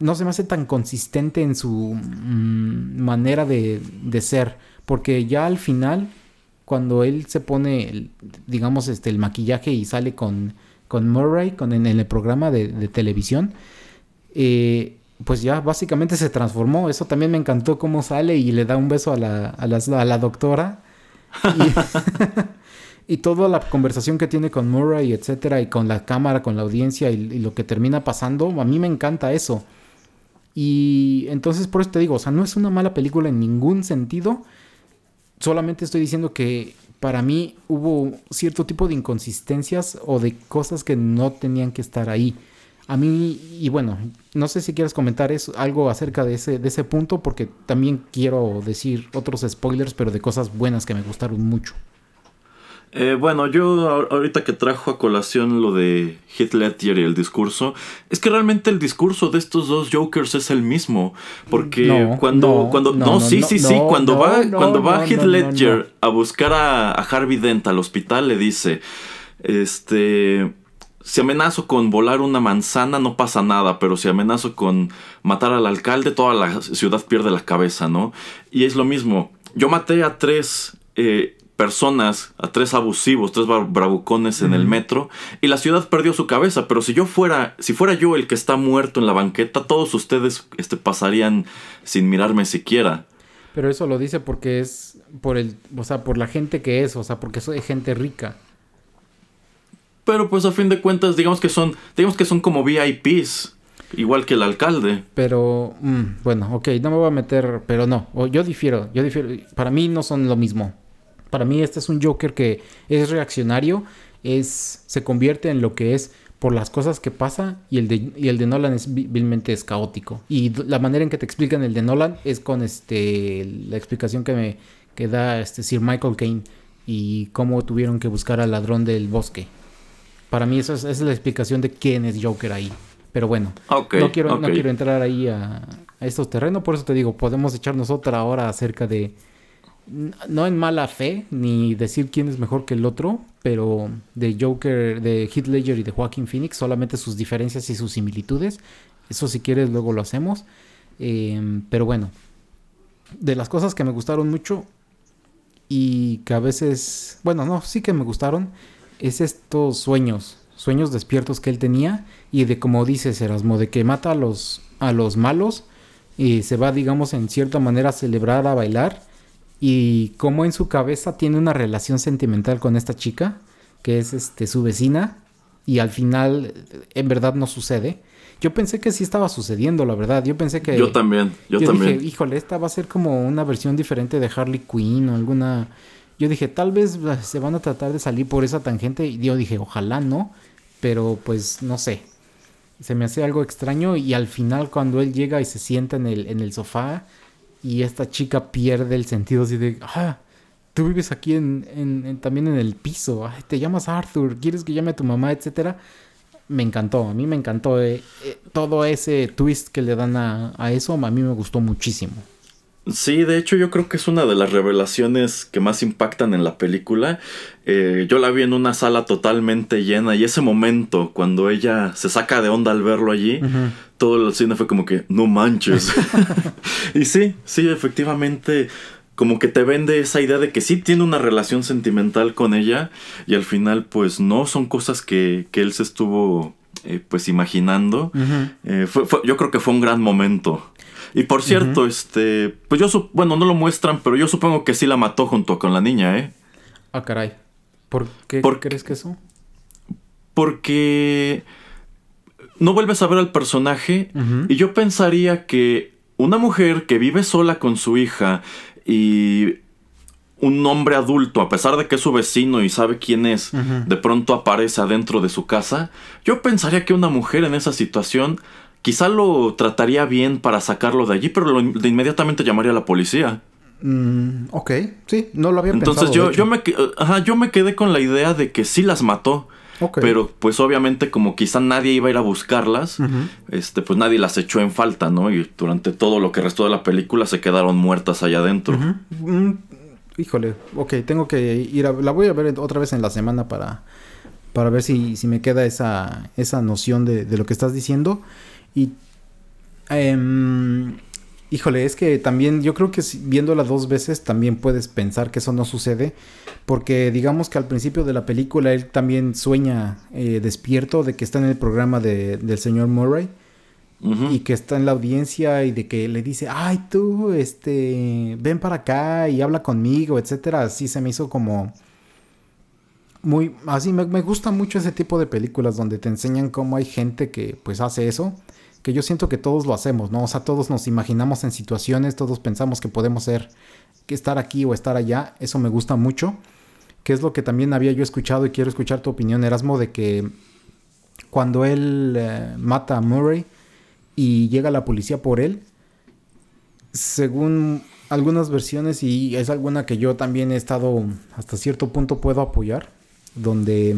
no se me hace tan consistente en su mm, manera de, de ser, porque ya al final, cuando él se pone, digamos, este, el maquillaje y sale con con Murray, con, en, el programa de, televisión, eh, pues ya básicamente se transformó. Eso también me encantó cómo sale y le da un beso a la, a la, doctora. Y, toda la conversación que tiene con Murray, etcétera, y con la cámara, con la audiencia y, y, lo que termina pasando, a mí me encanta eso. Y entonces por eso te digo, o sea, no es una mala película en ningún sentido. Solamente estoy diciendo que para mí hubo cierto tipo de inconsistencias o de cosas que no tenían que estar ahí. A mí, y bueno, no sé si quieres comentar algo acerca de ese, de ese punto, porque también quiero decir otros spoilers, pero de cosas buenas que me gustaron mucho. Eh, bueno, yo ahorita que trajo a colación lo de Heath Ledger y el discurso, es que realmente el discurso de estos dos Jokers es el mismo, porque cuando cuando no, sí sí sí cuando va cuando va Heath Ledger a buscar a, Harvey Dent al hospital le dice, este si amenazo con volar una manzana no pasa nada, pero si amenazo con matar al alcalde toda la ciudad pierde la cabeza, ¿no? Y es lo mismo. Yo maté a tres eh, personas, a tres abusivos, tres bravucones en el metro y la ciudad perdió su cabeza. Pero si yo fuera, si fuera yo el que está muerto en la banqueta, todos ustedes este, pasarían sin mirarme siquiera. Pero eso lo dice porque es por el, o sea, por la gente que es, o sea, porque soy gente rica. Pero pues a fin de cuentas, digamos que son, digamos que son como VIPs. Igual que el alcalde. Pero, mm, bueno, ok, no me voy a meter, pero no, yo difiero, yo difiero. Para mí no son lo mismo. Para mí este es un Joker que es reaccionario, es, se convierte en lo que es por las cosas que pasa y el de, y el de Nolan es vilmente es caótico. Y la manera en que te explican el de Nolan es con este la explicación que me que da este Sir Michael Caine y cómo tuvieron que buscar al ladrón del bosque. Para mí esa es, la explicación de quién es Joker ahí. Pero bueno, no, quiero, no quiero entrar ahí a, a, estos terrenos, por eso te digo, podemos echarnos otra hora acerca de, no en mala fe, ni decir quién es mejor que el otro, pero de Joker, de Heath Ledger y de Joaquin Phoenix, solamente sus diferencias y sus similitudes. Eso si quieres luego lo hacemos. Em, pero bueno, de las cosas que me gustaron mucho y que a veces, bueno, no, sí que me gustaron, es estos sueños, sueños despiertos que él tenía y de como dices Erasmo, de que mata a los, a los malos y se va, digamos, en cierta manera a celebrar, a bailar y como en su cabeza tiene una relación sentimental con esta chica, que es este, su vecina, y al final en verdad no sucede. Yo pensé que sí estaba sucediendo, la verdad. Yo pensé que. Yo también, yo, también. Dije, híjole, esta va a ser como una versión diferente de Harley Quinn o alguna yo dije, tal vez eh, se van a tratar de salir por esa tangente. Y yo dije, ojalá no. Pero pues no sé. Se me hace algo extraño. Y al final, cuando él llega y se sienta en el, en el sofá. Y esta chica pierde el sentido así de. Ah, tú vives aquí en, en, también en el piso. te llamas Arthur. ¿Quieres que llame a tu mamá? Etcétera. Me encantó. A mí me encantó. Eh, eh, todo ese twist que le dan a, a eso. A mí me gustó muchísimo. Sí, de hecho yo creo que es una de las revelaciones que más impactan en la película. Eh, yo la vi en una sala totalmente llena y ese momento cuando ella se saca de onda al verlo allí, todo el cine fue como que, no manches. y sí, sí, efectivamente, como que te vende esa idea de que sí tiene una relación sentimental con ella y al final pues no, son cosas que, que él se estuvo eh, pues imaginando. Eh, yo creo que fue un gran momento. Y por cierto, este, pues yo, bueno, no lo muestran, pero yo supongo que sí la mató junto con la niña, ¿eh? Ah, caray. ¿Por qué ¿Por crees que eso? Porque no vuelves a ver al personaje y yo pensaría que una mujer que vive sola con su hija y un hombre adulto, a pesar de que es su vecino y sabe quién es, de pronto aparece adentro de su casa, yo pensaría que una mujer en esa situación Quizá lo trataría bien para sacarlo de allí, pero de inmediatamente llamaría a la policía. Mm, ok, sí, no lo había Entonces pensado. Entonces yo, yo, me, ajá, yo me quedé con la idea de que sí las mató. Pero pues obviamente como quizá nadie iba a ir a buscarlas, este, pues nadie las echó en falta, ¿no? Y durante todo lo que restó de la película se quedaron muertas allá adentro. Mm, híjole, ok, tengo que ir a... La voy a ver otra vez en la semana para, para ver si, si me queda esa, esa noción de, de lo que estás diciendo. Y. Em, híjole, es que también yo creo que viéndola dos veces también puedes pensar que eso no sucede. Porque digamos que al principio de la película él también sueña eh, despierto de que está en el programa de, del señor Murray. Y que está en la audiencia y de que le dice, ay tú, este, ven para acá y habla conmigo, etcétera. Así se me hizo como muy, así me, me gusta mucho ese tipo de películas donde te enseñan cómo hay gente que pues hace eso que yo siento que todos lo hacemos, ¿no? O sea, todos nos imaginamos en situaciones, todos pensamos que podemos ser, que estar aquí o estar allá, eso me gusta mucho, que es lo que también había yo escuchado y quiero escuchar tu opinión, Erasmo, de que cuando él eh, mata a Murray y llega la policía por él, según algunas versiones, y es alguna que yo también he estado hasta cierto punto puedo apoyar, donde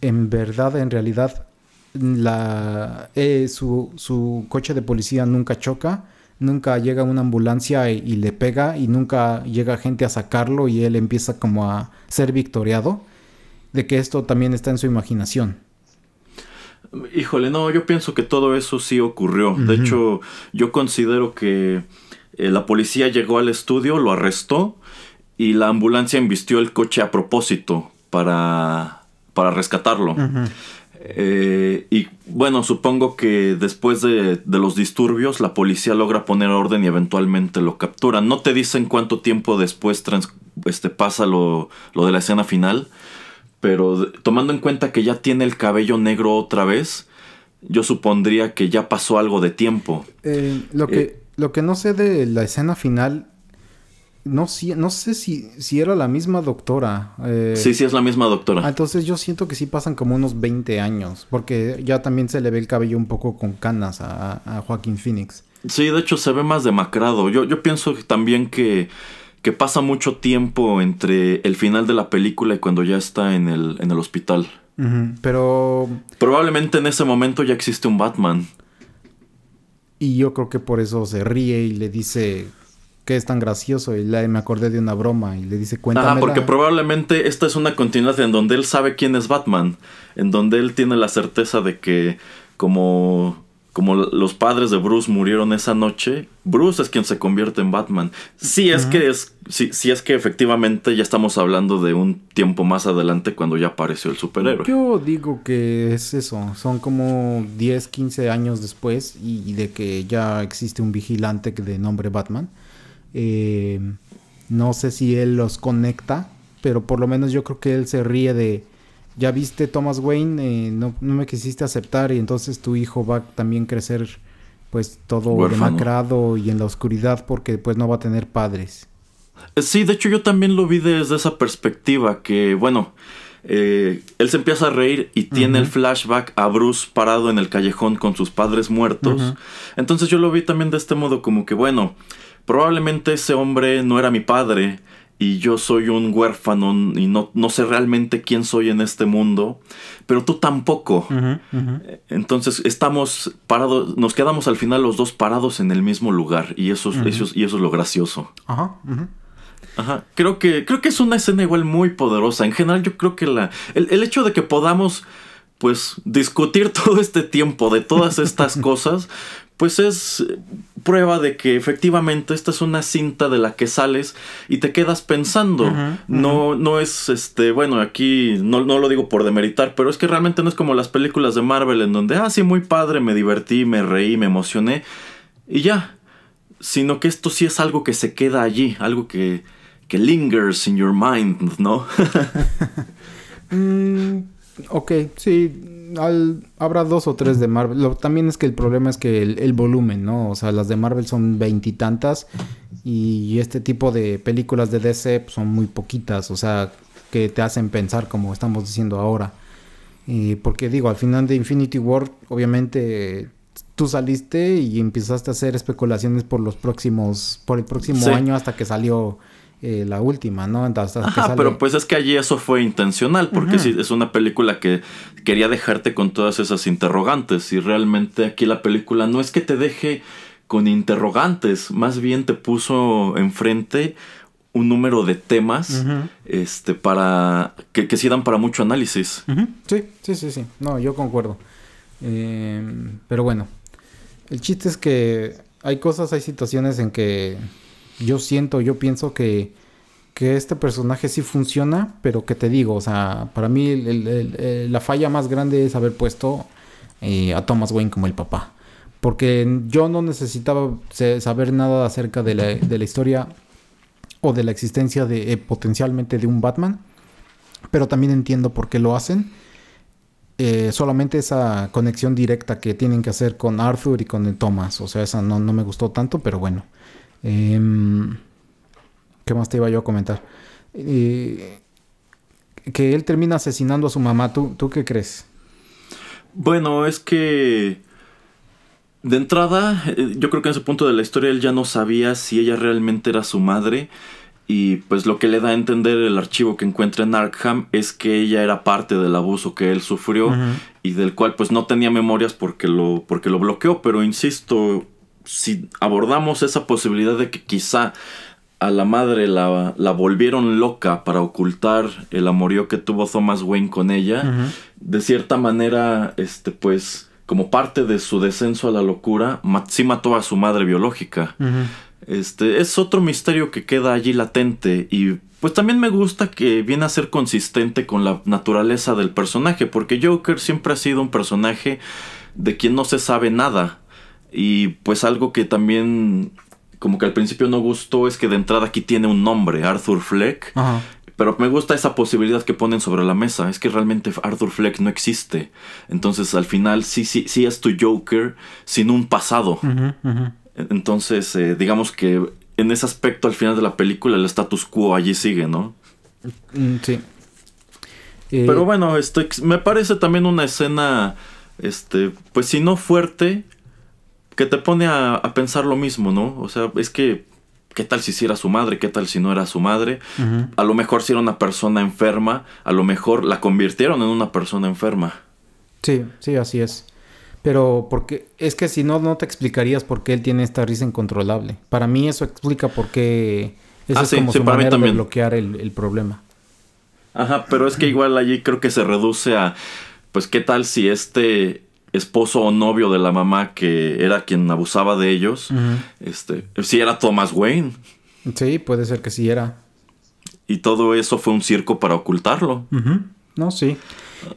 en verdad, en realidad, la, eh, su, su, coche de policía nunca choca, nunca llega una ambulancia y, le pega y nunca llega gente a sacarlo y él empieza como a ser victoriado, de que esto también está en su imaginación. Híjole, no, yo pienso que todo eso sí ocurrió. De hecho, yo considero que eh, la policía llegó al estudio, lo arrestó y la ambulancia embistió el coche a propósito para, para rescatarlo. Eh, y bueno, supongo que después de, los disturbios la policía logra poner orden y eventualmente lo capturan. No te dicen cuánto tiempo después este, pasa lo, de la escena final, pero tomando en cuenta que ya tiene el cabello negro otra vez, yo supondría que ya pasó algo de tiempo. Eh, lo, que, eh, lo que no sé de la escena final, no, si, no sé si, si era la misma doctora. Eh, sí, sí, es la misma doctora. Ah, entonces yo siento que sí pasan como unos 20 años, porque ya también se le ve el cabello un poco con canas a, a Joaquín Phoenix. Sí, de hecho se ve más demacrado. Yo, yo pienso también que, que pasa mucho tiempo entre el final de la película y cuando ya está en el, en el hospital. pero... Probablemente en ese momento ya existe un Batman. Y yo creo que por eso se ríe y le dice que es tan gracioso y me acordé de una broma y le dice cuéntame. Ah, porque probablemente esta es una continuidad en donde él sabe quién es Batman, en donde él tiene la certeza de que como como los padres de Bruce murieron esa noche, Bruce es quien se convierte en Batman. Sí es que es, sí, es que efectivamente ya estamos hablando de un tiempo más adelante cuando ya apareció el superhéroe. Yo digo que es eso, son como 10, 15 años después y, de que ya existe un vigilante de nombre Batman. Eh, no sé si él los conecta, pero por lo menos yo creo que él se ríe de ya viste Thomas Wayne, eh, no, me quisiste aceptar y entonces tu hijo va a también crecer pues todo demacrado y en la oscuridad porque pues no va a tener padres. Eh, sí, de hecho yo también lo vi desde esa perspectiva que bueno, eh, él se empieza a reír y tiene el flashback a Bruce parado en el callejón con sus padres muertos. Entonces yo lo vi también de este modo como que bueno, probablemente ese hombre no era mi padre y yo soy un huérfano y no, no, sé realmente quién soy en este mundo, pero tú tampoco. Entonces estamos parados, nos quedamos al final los dos parados en el mismo lugar y eso, y eso es lo gracioso. Ajá. Ajá. Creo que, creo que es una escena igual muy poderosa. En general yo creo que la, el, el hecho de que podamos pues discutir todo este tiempo de todas estas cosas, pues es prueba de que efectivamente esta es una cinta de la que sales y te quedas pensando. No, no es este, bueno, aquí no, no, lo digo por demeritar, pero es que realmente no es como las películas de Marvel en donde, ah, sí, muy padre, me divertí, me reí, me emocioné y ya. Sino que esto sí es algo que se queda allí, algo que, que lingers in your mind, ¿no? Mm, ok, sí habrá dos o tres de Marvel. también es que el problema es que el, volumen, ¿no? O sea, las de Marvel son veintitantas y, este tipo de películas de DC pues, son muy poquitas, o sea, que te hacen pensar como estamos diciendo ahora. Y porque digo, al final de Infinity War, obviamente tú saliste y empezaste a hacer especulaciones por los próximos, por el próximo año hasta que salió eh, la última, ¿no? Ajá, pero pues es que allí eso fue intencional, porque es una película que quería dejarte con todas esas interrogantes y realmente aquí la película no es que te deje con interrogantes, más bien te puso enfrente un número de temas este para que, que sí dan para mucho análisis. Sí, sí, sí, sí. No, yo concuerdo. Em, pero bueno, el chiste es que hay cosas, hay situaciones en que yo siento, yo pienso que, que este personaje sí funciona, pero que te digo, o sea, para mí la falla más grande es haber puesto eh, a Thomas Wayne como el papá. Porque yo no necesitaba saber nada acerca de la, de la historia o de la existencia de eh, potencialmente de un Batman. Pero también entiendo por qué lo hacen. Eh, solamente esa conexión directa que tienen que hacer con Arthur y con Thomas. O sea, esa no, no me gustó tanto, pero bueno. Em, ¿Qué más te iba yo a comentar? que él termina asesinando a su mamá. ¿Tú, ¿Tú qué crees? Bueno, es que... De entrada, eh, yo creo que en ese punto de la historia él ya no sabía si ella realmente era su madre. Y pues lo que le da a entender el archivo que encuentra en Arkham es que ella era parte del abuso que él sufrió y del cual pues no tenía memorias porque lo, porque lo bloqueó. Pero insisto, si abordamos esa posibilidad de que quizá a la madre la, la volvieron loca para ocultar el amorío que tuvo Thomas Wayne con ella, de cierta manera, este, pues, como parte de su descenso a la locura, sí mató a su madre biológica. Este, es otro misterio que queda allí latente y pues también me gusta que viene a ser consistente con la naturaleza del personaje, porque Joker siempre ha sido un personaje de quien no se sabe nada. Y pues algo que también como que al principio no gustó es que de entrada aquí tiene un nombre, Arthur Fleck. Pero me gusta esa posibilidad que ponen sobre la mesa. Es que realmente Arthur Fleck no existe. Entonces al final sí, sí, sí es tu Joker sin un pasado. Entonces, eh, digamos que en ese aspecto al final de la película el status quo allí sigue, ¿no? Mm, sí. Eh, Pero bueno, esto, me parece también una escena, este, pues si no fuerte, que te pone a, pensar lo mismo, ¿no? O sea, es que, ¿qué tal si sí era su madre? ¿Qué tal si no era su madre? A lo mejor si era una persona enferma, a lo mejor la convirtieron en una persona enferma. Sí, sí, así es. Pero porque es que si no, no te explicarías por qué él tiene esta risa incontrolable. Para mí eso explica por qué esa ah, es como su manera de bloquear el, problema. Ajá, pero es que igual allí creo que se reduce a, pues, ¿qué tal si este esposo o novio de la mamá que era quien abusaba de ellos, este, si era Thomas Wayne? Sí, puede ser que sí era. Y todo eso fue un circo para ocultarlo. No, sí.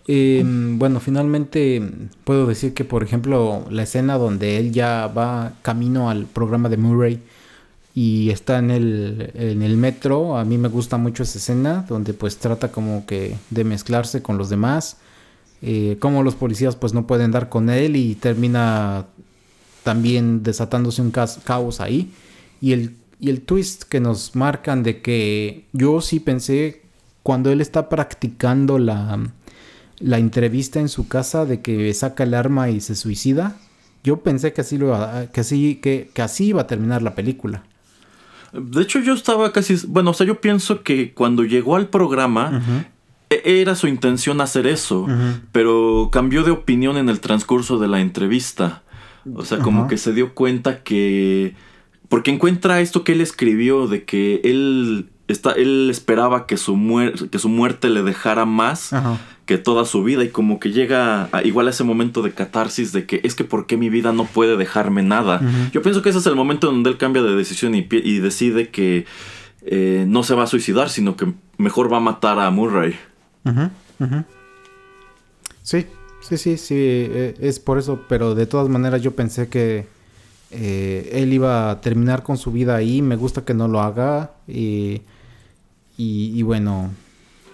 Em, bueno, finalmente puedo decir que, por ejemplo, la escena donde él ya va camino al programa de Murray y está en el, en el metro, a mí me gusta mucho esa escena donde pues trata como que de mezclarse con los demás, eh, como los policías pues no pueden dar con él y termina también desatándose un caos ahí y el, y el twist que nos marcan de que yo sí pensé cuando él está practicando la, la entrevista en su casa de que saca el arma y se suicida, yo pensé que así, lo, que así, que, que así iba a terminar la película. De hecho, yo estaba casi. Bueno, o sea, yo pienso que cuando llegó al programa. Era su intención hacer eso, pero cambió de opinión en el transcurso de la entrevista. O sea, como que se dio cuenta que. Porque encuentra esto que él escribió de que él él esperaba que su, que su muerte le dejara más que toda su vida y como que llega igual a ese momento de catarsis de que es que por qué mi vida no puede dejarme nada. Yo pienso que ese es el momento donde él cambia de decisión y, decide que eh, no se va a suicidar, sino que mejor va a matar a Murray. Sí, sí, sí, sí, eh, es por eso, pero de todas maneras yo pensé que eh, él iba a terminar con su vida ahí, me gusta que no lo haga y y, bueno,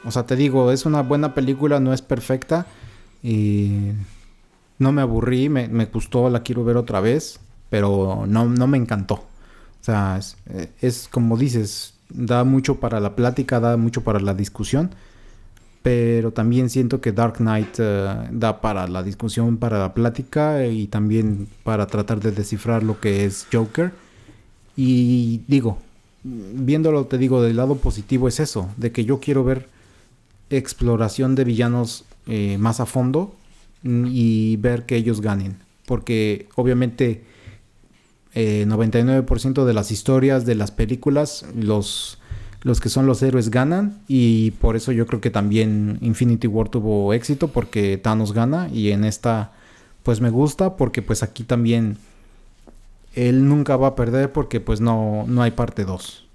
o sea, te digo, es una buena película, no es perfecta. Y no me aburrí, me, gustó, la quiero ver otra vez, pero no, no me encantó. O sea, es, como dices, da mucho para la plática, da mucho para la discusión, pero también siento que Dark Knight eh, da para la discusión, para la plática y también para tratar de descifrar lo que es Joker. Y digo, viéndolo, te digo, del lado positivo es eso, de que yo quiero ver exploración de villanos eh, más a fondo mm, y ver que ellos ganen. Porque obviamente 99% eh, de las historias, de las películas, los, los que son los héroes ganan. Y por eso yo creo que también Infinity War tuvo éxito porque Thanos gana. Y en esta pues me gusta porque pues aquí también él nunca va a perder porque pues no, no hay parte 2.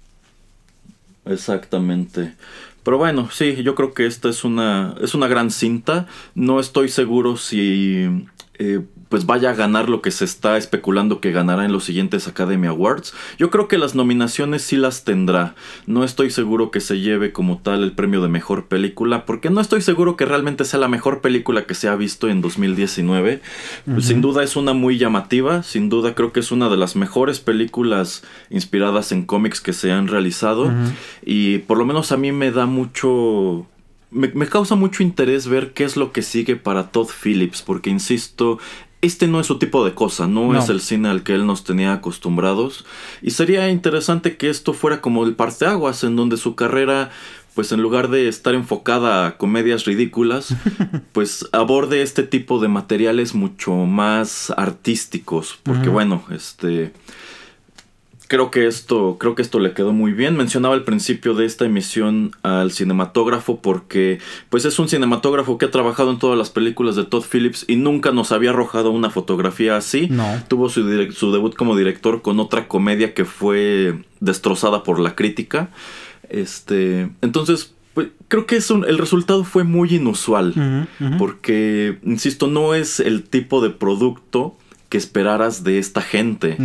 Exactamente. Pero bueno, sí, yo creo que esta es una, es una gran cinta. No estoy seguro si eh, pues vaya a ganar lo que se está especulando que ganará en los siguientes Academy Awards. Yo creo que las nominaciones sí las tendrá. No estoy seguro que se lleve como tal el premio de mejor película, porque no estoy seguro que realmente sea la mejor película que se ha visto en 2019. Sin duda es una muy llamativa, sin duda creo que es una de las mejores películas inspiradas en cómics que se han realizado. Y por lo menos a mí me da mucho me, causa mucho interés ver qué es lo que sigue para Todd Phillips, porque insisto, este no es su tipo de cosa, no, es el cine al que él nos tenía acostumbrados. Y sería interesante que esto fuera como el parteaguas, en donde su carrera, pues en lugar de estar enfocada a comedias ridículas, pues aborde este tipo de materiales mucho más artísticos. Porque bueno, este creo que esto creo que esto le quedó muy bien. Mencionaba al principio de esta emisión al cinematógrafo porque pues es un cinematógrafo que ha trabajado en todas las películas de Todd Phillips y nunca nos había arrojado una fotografía así. Tuvo su, su debut como director con otra comedia que fue destrozada por la crítica. Este entonces pues, creo que es el resultado fue muy inusual porque insisto no es el tipo de producto que esperaras de esta gente.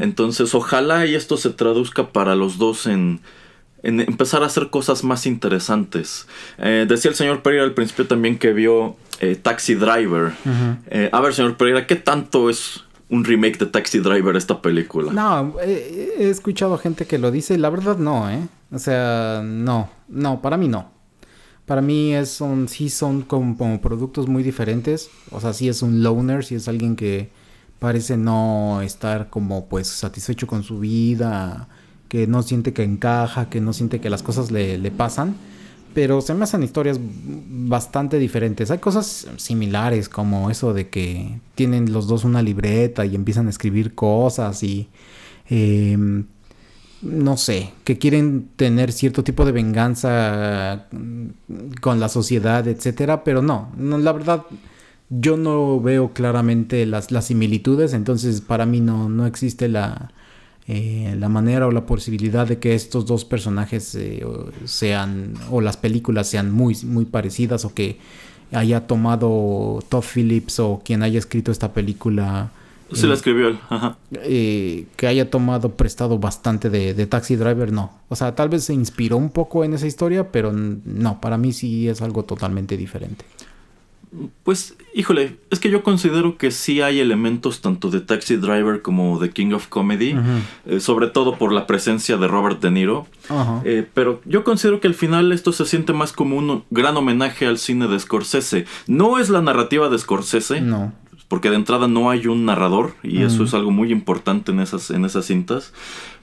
Entonces, ojalá y esto se traduzca para los dos en, en empezar a hacer cosas más interesantes. Eh, decía el señor Pereira al principio también que vio eh, Taxi Driver. Eh, a ver, señor Pereira, ¿qué tanto es un remake de Taxi Driver esta película? No, he escuchado gente que lo dice, la verdad no, ¿eh? O sea, no, no, para mí no. Para mí es, son, sí son como, productos muy diferentes. O sea, sí es un loner, sí es alguien que parece no estar como pues satisfecho con su vida que no siente que encaja, que no siente que las cosas le, pasan. Pero se me hacen historias bastante diferentes. Hay cosas similares como eso de que tienen los dos una libreta y empiezan a escribir cosas y... Em, no sé, que quieren tener cierto tipo de venganza con la sociedad, etcétera, pero no la verdad yo no veo claramente las, las similitudes, entonces para mí no, no existe la, eh, la manera o la posibilidad de que estos dos personajes eh, sean o las películas sean muy muy parecidas o que haya tomado Todd Phillips o quien haya escrito esta película se la eh, escribió él que haya tomado prestado bastante de, de, Taxi Driver no. O sea tal vez se inspiró un poco en esa historia pero no para mí sí es algo totalmente diferente pues, híjole, es que yo considero que sí hay elementos tanto de Taxi Driver como de King of Comedy, eh, sobre todo por la presencia de Robert De Niro. Eh, pero yo considero que al final esto se siente más como un gran homenaje al cine de Scorsese. No es la narrativa de Scorsese. No. Porque de entrada no hay un narrador y eso es algo muy importante en esas, en esas cintas.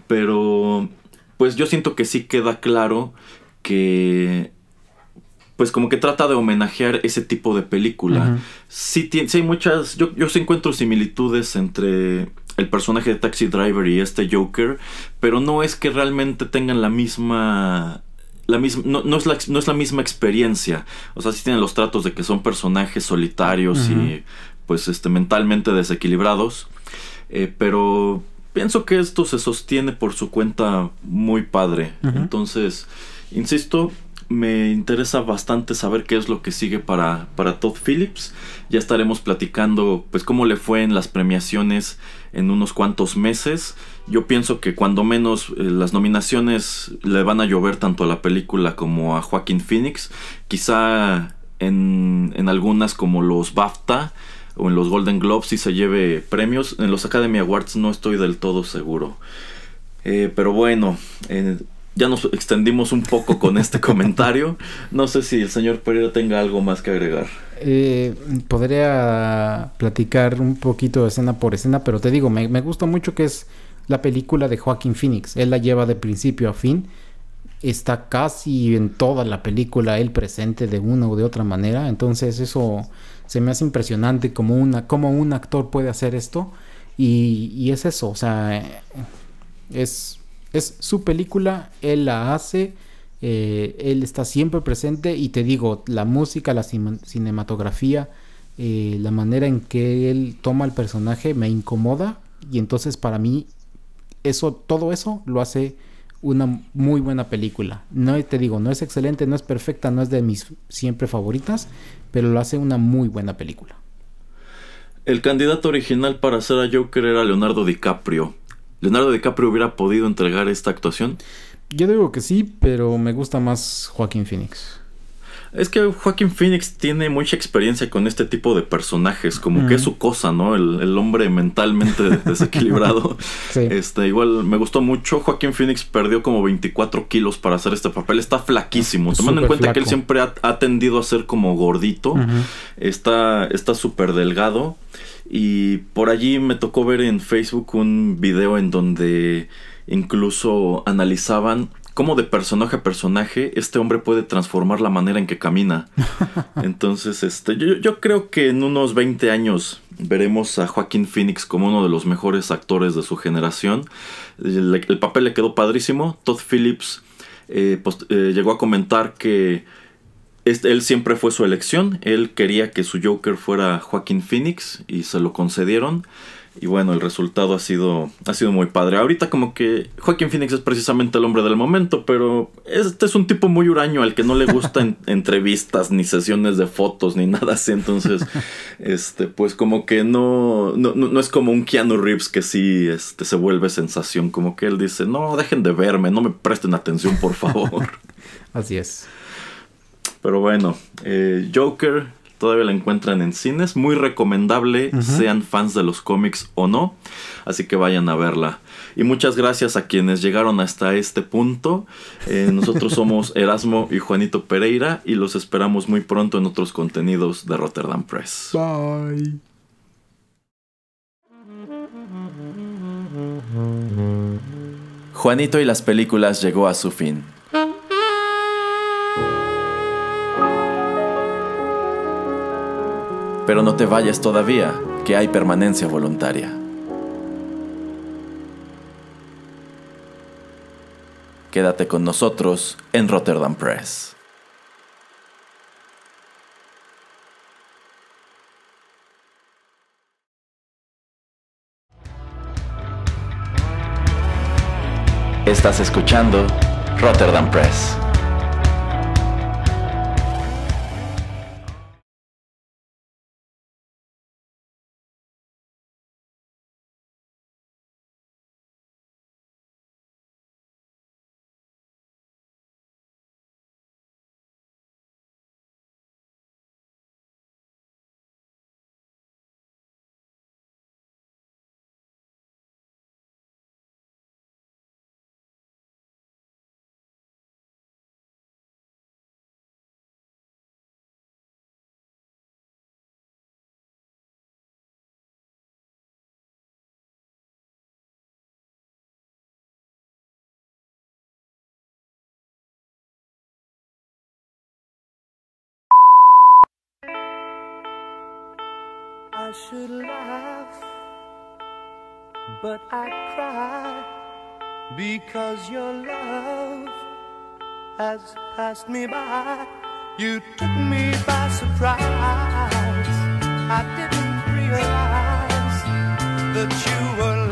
Pero, pues yo siento que sí queda claro que pues como que trata de homenajear ese tipo de película. sí, hay muchas, yo, yo sí encuentro similitudes entre el personaje de Taxi Driver y este Joker, pero no es que realmente tengan la misma... La misma, no, es la, no es la misma experiencia. O sea, sí tienen los tratos de que son personajes solitarios y pues este, mentalmente desequilibrados. Eh, pero pienso que esto se sostiene por su cuenta muy padre. Entonces, insisto, me interesa bastante saber qué es lo que sigue para, para Todd Phillips. Ya estaremos platicando pues cómo le fue en las premiaciones en unos cuantos meses. Yo pienso que cuando menos eh, las nominaciones le van a llover tanto a la película como a Joaquín Phoenix. Quizá en, en algunas como los BAFTA o en los Golden Globes si se lleve premios. En los Academy Awards no estoy del todo seguro. Eh, pero bueno, ya nos extendimos un poco con este comentario. No sé si el señor Pereira tenga algo más que agregar. Eh, podría platicar un poquito escena por escena, pero te digo, me, gusta mucho que es la película de Joaquín Phoenix. Él la lleva de principio a fin. Está casi en toda la película él presente de una u de otra manera. Entonces eso se me hace impresionante como, una, como un actor puede hacer esto. Y, y es eso, o sea, es es su película, él la hace, eh, él está siempre presente y te digo, la música, la cinematografía, eh, la manera en que él toma el personaje me incomoda y entonces para mí eso, todo eso lo hace una muy buena película. No te digo, no es excelente, no es perfecta, no es de mis siempre favoritas, pero lo hace una muy buena película. El candidato original para ser a Joker era Leonardo DiCaprio. ¿Leonardo DiCaprio hubiera podido entregar esta actuación? Yo digo que sí, pero me gusta más Joaquín Phoenix. Es que Joaquín Phoenix tiene mucha experiencia con este tipo de personajes, como que es su cosa, ¿no? El, hombre mentalmente desequilibrado. Este, igual me gustó mucho. Joaquín Phoenix perdió como 24 kilos para hacer este papel. Está flaquísimo. Tomando en cuenta que él siempre ha, tendido a ser como gordito. Está súper delgado. Y por allí me tocó ver en Facebook un video en donde incluso analizaban cómo de personaje a personaje este hombre puede transformar la manera en que camina. Entonces, este, yo, creo que en unos 20 años veremos a Joaquín Phoenix como uno de los mejores actores de su generación. El, papel le quedó padrísimo. Todd Phillips eh, eh, llegó a comentar que él siempre fue su elección. Él quería que su Joker fuera Joaquín Phoenix y se lo concedieron. Y bueno, el resultado ha sido, ha sido muy padre. Ahorita como que Joaquín Phoenix es precisamente el hombre del momento, pero este es un tipo muy huraño al que no le gustan entrevistas, ni sesiones de fotos, ni nada así. Entonces, este, pues como que no, no, no, es como un Keanu Reeves que sí este, se vuelve sensación. Como que él dice, no, dejen de verme, no me presten atención, por favor. Así es. Pero bueno, eh, Joker todavía la encuentran en cines. Muy recomendable, sean fans de los cómics o no. Así que vayan a verla. Y muchas gracias a quienes llegaron hasta este punto. Eh, nosotros somos Erasmo y Juanito Pereira y los esperamos muy pronto en otros contenidos de Rotterdam Press. Bye. Juanito y las películas llegó a su fin. Pero no te vayas todavía, que hay permanencia voluntaria. Quédate con nosotros en Rotterdam Press. Estás escuchando Rotterdam Press. should laugh, but I cry because your love has passed me by. You took me by surprise. I didn't realize that you were.